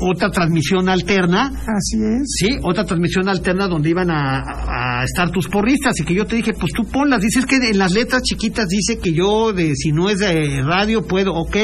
[SPEAKER 4] otra transmisión alterna,
[SPEAKER 6] Así es.
[SPEAKER 4] sí, otra transmisión alterna donde iban a, a estar tus porristas y que yo te dije, pues tú ponlas, dices que en las letras chiquitas dice que yo, de si no es de radio, puedo, ok.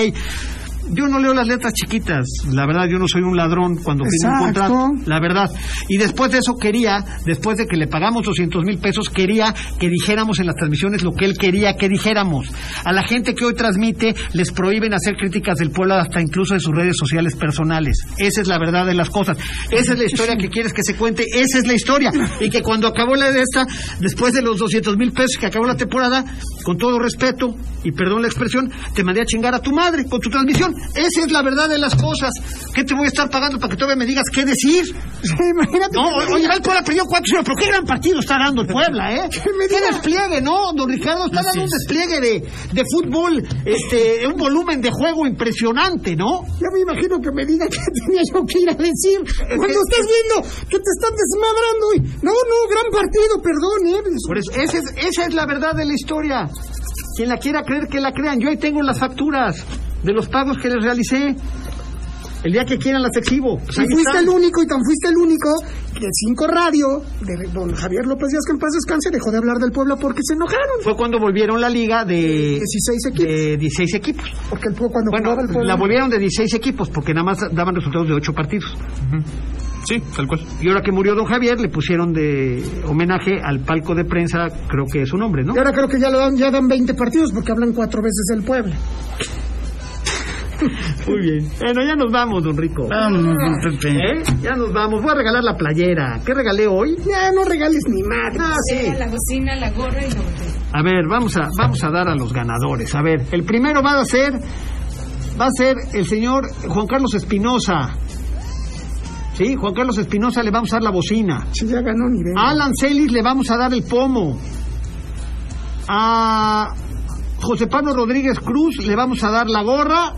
[SPEAKER 4] Yo no leo las letras chiquitas, la verdad, yo no soy un ladrón cuando firmo un contrato, la verdad. Y después de eso quería, después de que le pagamos 200 mil pesos, quería que dijéramos en las transmisiones lo que él quería que dijéramos. A la gente que hoy transmite les prohíben hacer críticas del pueblo hasta incluso de sus redes sociales personales. Esa es la verdad de las cosas. Esa es la historia que quieres que se cuente, esa es la historia. Y que cuando acabó la de esta, después de los 200 mil pesos que acabó la temporada, con todo respeto, y perdón la expresión, te mandé a chingar a tu madre con tu transmisión. Esa es la verdad de las cosas. ¿Qué te voy a estar pagando para que todavía me digas qué decir?
[SPEAKER 6] Sí, imagínate.
[SPEAKER 4] No, oye, el Puebla perdió 4 pero qué gran partido está dando el Puebla, ¿eh? Qué despliegue, ¿no? Don Ricardo está dando un despliegue de, de fútbol, este, un volumen de juego impresionante, ¿no?
[SPEAKER 6] Ya me imagino que me diga qué tenía yo que ir a decir. Cuando estás viendo que te están desmadrando y... No, no, gran partido, perdón, ¿eh?
[SPEAKER 4] Por eso, esa es, esa es la verdad de la historia. Quien la quiera creer, que la crean. Yo ahí tengo las facturas de los pagos que les realicé. El día que quieran las exhibo. Pues
[SPEAKER 6] Y fuiste el único, y tan fuiste el único, que Cinco Radio, de don Javier López Díaz, que en paz descanse, dejó de hablar del pueblo porque se enojaron.
[SPEAKER 4] Fue cuando volvieron la liga de
[SPEAKER 6] 16 equipos.
[SPEAKER 4] de 16 equipos.
[SPEAKER 6] Porque el pueblo cuando
[SPEAKER 4] Bueno,
[SPEAKER 6] jugaba el pueblo...
[SPEAKER 4] la volvieron de 16 equipos porque nada más daban resultados de 8 partidos.
[SPEAKER 7] Sí, tal cual.
[SPEAKER 4] Y ahora que murió don Javier, le pusieron de homenaje al palco de prensa, creo que es su nombre, ¿no?
[SPEAKER 6] Y ahora creo que ya, lo dan, ya dan 20 partidos porque hablan cuatro veces del pueblo.
[SPEAKER 4] Muy bien. Bueno, ya nos vamos, don Rico.
[SPEAKER 5] Vámonos, don Pepe.
[SPEAKER 4] ¿Eh? Ya nos vamos. Voy a regalar la playera. ¿Qué regalé hoy?
[SPEAKER 6] Ya no regales ni madre.
[SPEAKER 4] Ah, sí.
[SPEAKER 9] La bocina, la gorra y la botella.
[SPEAKER 4] A ver, vamos a, vamos a dar a los ganadores. A ver, el primero va a ser, va a ser el señor Juan Carlos Espinosa. Sí, Juan Carlos Espinosa le vamos a dar la bocina.
[SPEAKER 6] Si ya ganó ni
[SPEAKER 4] A Alan Celis le vamos a dar el pomo. A José Pablo Rodríguez Cruz le vamos a dar la gorra.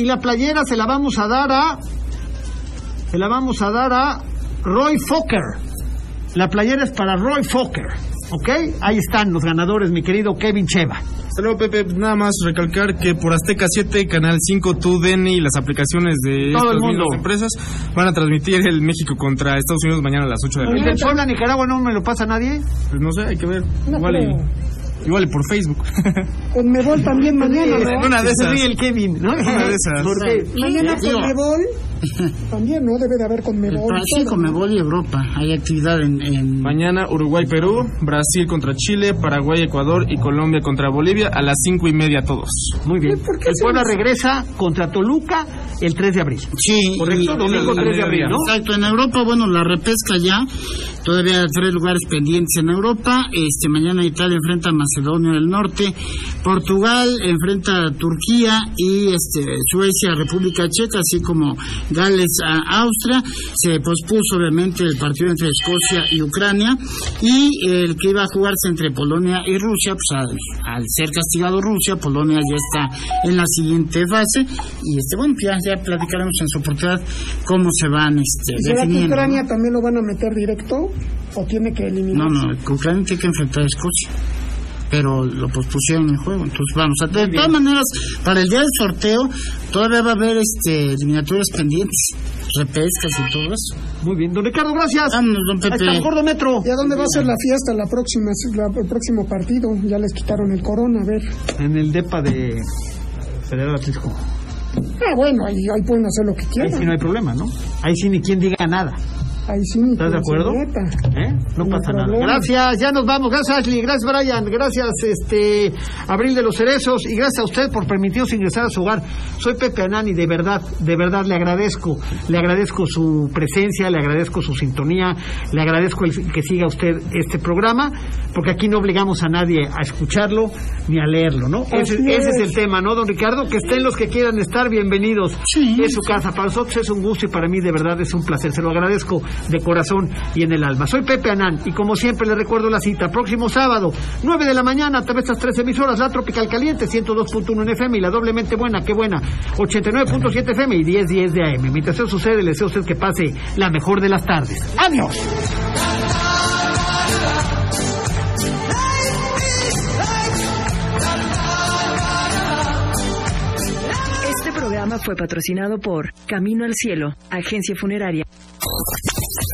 [SPEAKER 4] Y la playera se la vamos a dar a. Se la vamos a dar a Roy Fokker. La playera es para Roy Fokker. ¿Ok? Ahí están los ganadores, mi querido Kevin Cheva.
[SPEAKER 7] Luego, Pepe. Nada más recalcar que por Azteca 7, Canal 5, TUDN y las aplicaciones de
[SPEAKER 4] Todo el mundo.
[SPEAKER 7] empresas van a transmitir el México contra Estados Unidos mañana a las 8 de la
[SPEAKER 4] ¿El
[SPEAKER 7] noche.
[SPEAKER 4] del Puebla, Nicaragua no me lo pasa nadie?
[SPEAKER 7] Pues no sé, hay que ver.
[SPEAKER 6] No
[SPEAKER 7] igual,
[SPEAKER 6] creo.
[SPEAKER 7] y, igual por Facebook.
[SPEAKER 6] Con Mebol también mañana, ¿verdad?
[SPEAKER 7] una de
[SPEAKER 4] Se
[SPEAKER 7] esas.
[SPEAKER 4] ríe el Kevin, ¿no?
[SPEAKER 7] Una de esas.
[SPEAKER 6] Mañana con Mebol También, ¿no? Debe de haber con Mebol.
[SPEAKER 5] Sí, Conmebol y Europa. Hay actividad en, en
[SPEAKER 7] Mañana Uruguay-Perú, Brasil contra Chile, Paraguay-Ecuador y Colombia contra Bolivia a las cinco y media todos.
[SPEAKER 4] Muy bien.
[SPEAKER 6] ¿Por qué
[SPEAKER 4] El Puebla
[SPEAKER 6] les-
[SPEAKER 4] regresa contra Toluca el 3 de abril.
[SPEAKER 5] Sí,
[SPEAKER 4] Correcto, domingo
[SPEAKER 7] al
[SPEAKER 4] 3 de abril, ¿no?
[SPEAKER 5] Exacto, en Europa, bueno, la repesca ya, todavía hay tres lugares pendientes en Europa, este mañana Italia enfrenta a Macedonia del Norte, Portugal enfrenta a Turquía y este Suecia República Checa, así como Gales a Austria, se pospuso obviamente el partido entre Escocia y Ucrania y el que iba a jugarse entre Polonia y Rusia, pues al, al ser castigado Rusia, Polonia ya está en la siguiente fase y este bueno, ya, ya platicaremos en su oportunidad cómo se van este,
[SPEAKER 6] ¿Será que
[SPEAKER 5] definiendo.
[SPEAKER 6] Ucrania también lo van a meter directo o tiene que eliminar?
[SPEAKER 5] No, no, que Ucrania tiene que enfrentar a Escocia. Pero lo pospusieron el juego. Entonces, vamos. a- De todas maneras, para el día del sorteo, todavía va a haber este eliminatorias pendientes, repescas y todo eso.
[SPEAKER 4] Muy bien, don Ricardo, gracias.
[SPEAKER 5] Vámonos, don
[SPEAKER 4] Ahí
[SPEAKER 5] Pepe.
[SPEAKER 4] está, Gordo Metro.
[SPEAKER 6] ¿Y a dónde va a ser la fiesta la próxima, la- el próximo partido? Ya les quitaron el corona, a ver.
[SPEAKER 4] En el DEPA de Federal Atlisco.
[SPEAKER 6] Ah, bueno, ahí, ahí pueden hacer lo que
[SPEAKER 4] Ahí
[SPEAKER 6] quieran.
[SPEAKER 4] sí no hay problema, ¿no? Ahí sí ni quien diga nada.
[SPEAKER 6] Ahí sí
[SPEAKER 4] ¿Estás de acuerdo? ¿Eh? No pasa nada. Gracias, ya nos vamos. Gracias, Ashley. Gracias, Brian. Gracias, este, Abril de los Cerezos. Y gracias a usted por permitirnos ingresar a su hogar. Soy Pepe Anani, de verdad, de verdad le agradezco. Le agradezco su presencia, le agradezco su sintonía, le agradezco el que siga usted este programa, porque aquí no obligamos a nadie a escucharlo ni a leerlo, ¿no? Ese,
[SPEAKER 6] Así
[SPEAKER 4] ese es
[SPEAKER 6] es.
[SPEAKER 4] el tema, ¿no, don Ricardo? Que estén los que quieran estar bienvenidos. Es su casa. Para nosotros es un gusto y para mí de verdad es un placer. Se lo agradezco de corazón y en el alma. Soy Pepe Anán y como siempre le recuerdo la cita. Próximo sábado, 9 de la mañana, a través de estas tres emisoras, la Tropical Caliente, 102.1 en FM y la doblemente buena, qué buena, 89.7 FM y 10.10 de AM. Mientras eso sucede, le deseo a usted que pase la mejor de las tardes. ¡Adiós!
[SPEAKER 1] Este programa fue patrocinado por Camino al Cielo, agencia funeraria.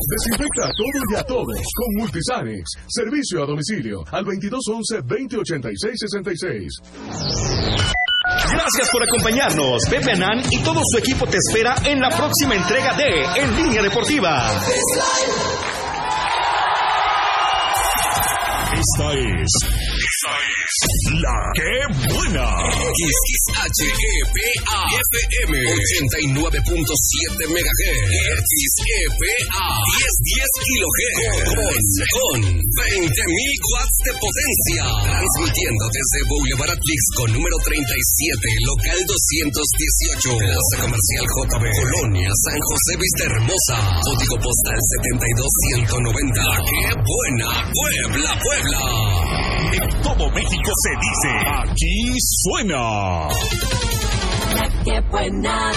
[SPEAKER 2] Desinfecta a todo y a todos con Multisanex. Servicio a domicilio al 2211-2086-66.
[SPEAKER 3] Gracias por acompañarnos. Pepe Anán y todo su equipo te espera en la próxima entrega de En Línea Deportiva.
[SPEAKER 2] Esta es. Es. La que buena.
[SPEAKER 10] XHEPA FM 89.7 MHz XEPA 1010 kHz con, con 20.000 watts de potencia transmitiendo desde Boulevard Atlixco número 37 local 218 Plaza Comercial JB Colonia San José Vista Hermosa código postal 72190 ¡Qué buena Puebla Puebla!
[SPEAKER 2] Todo México se dice. Aquí suena.
[SPEAKER 11] Qué buena.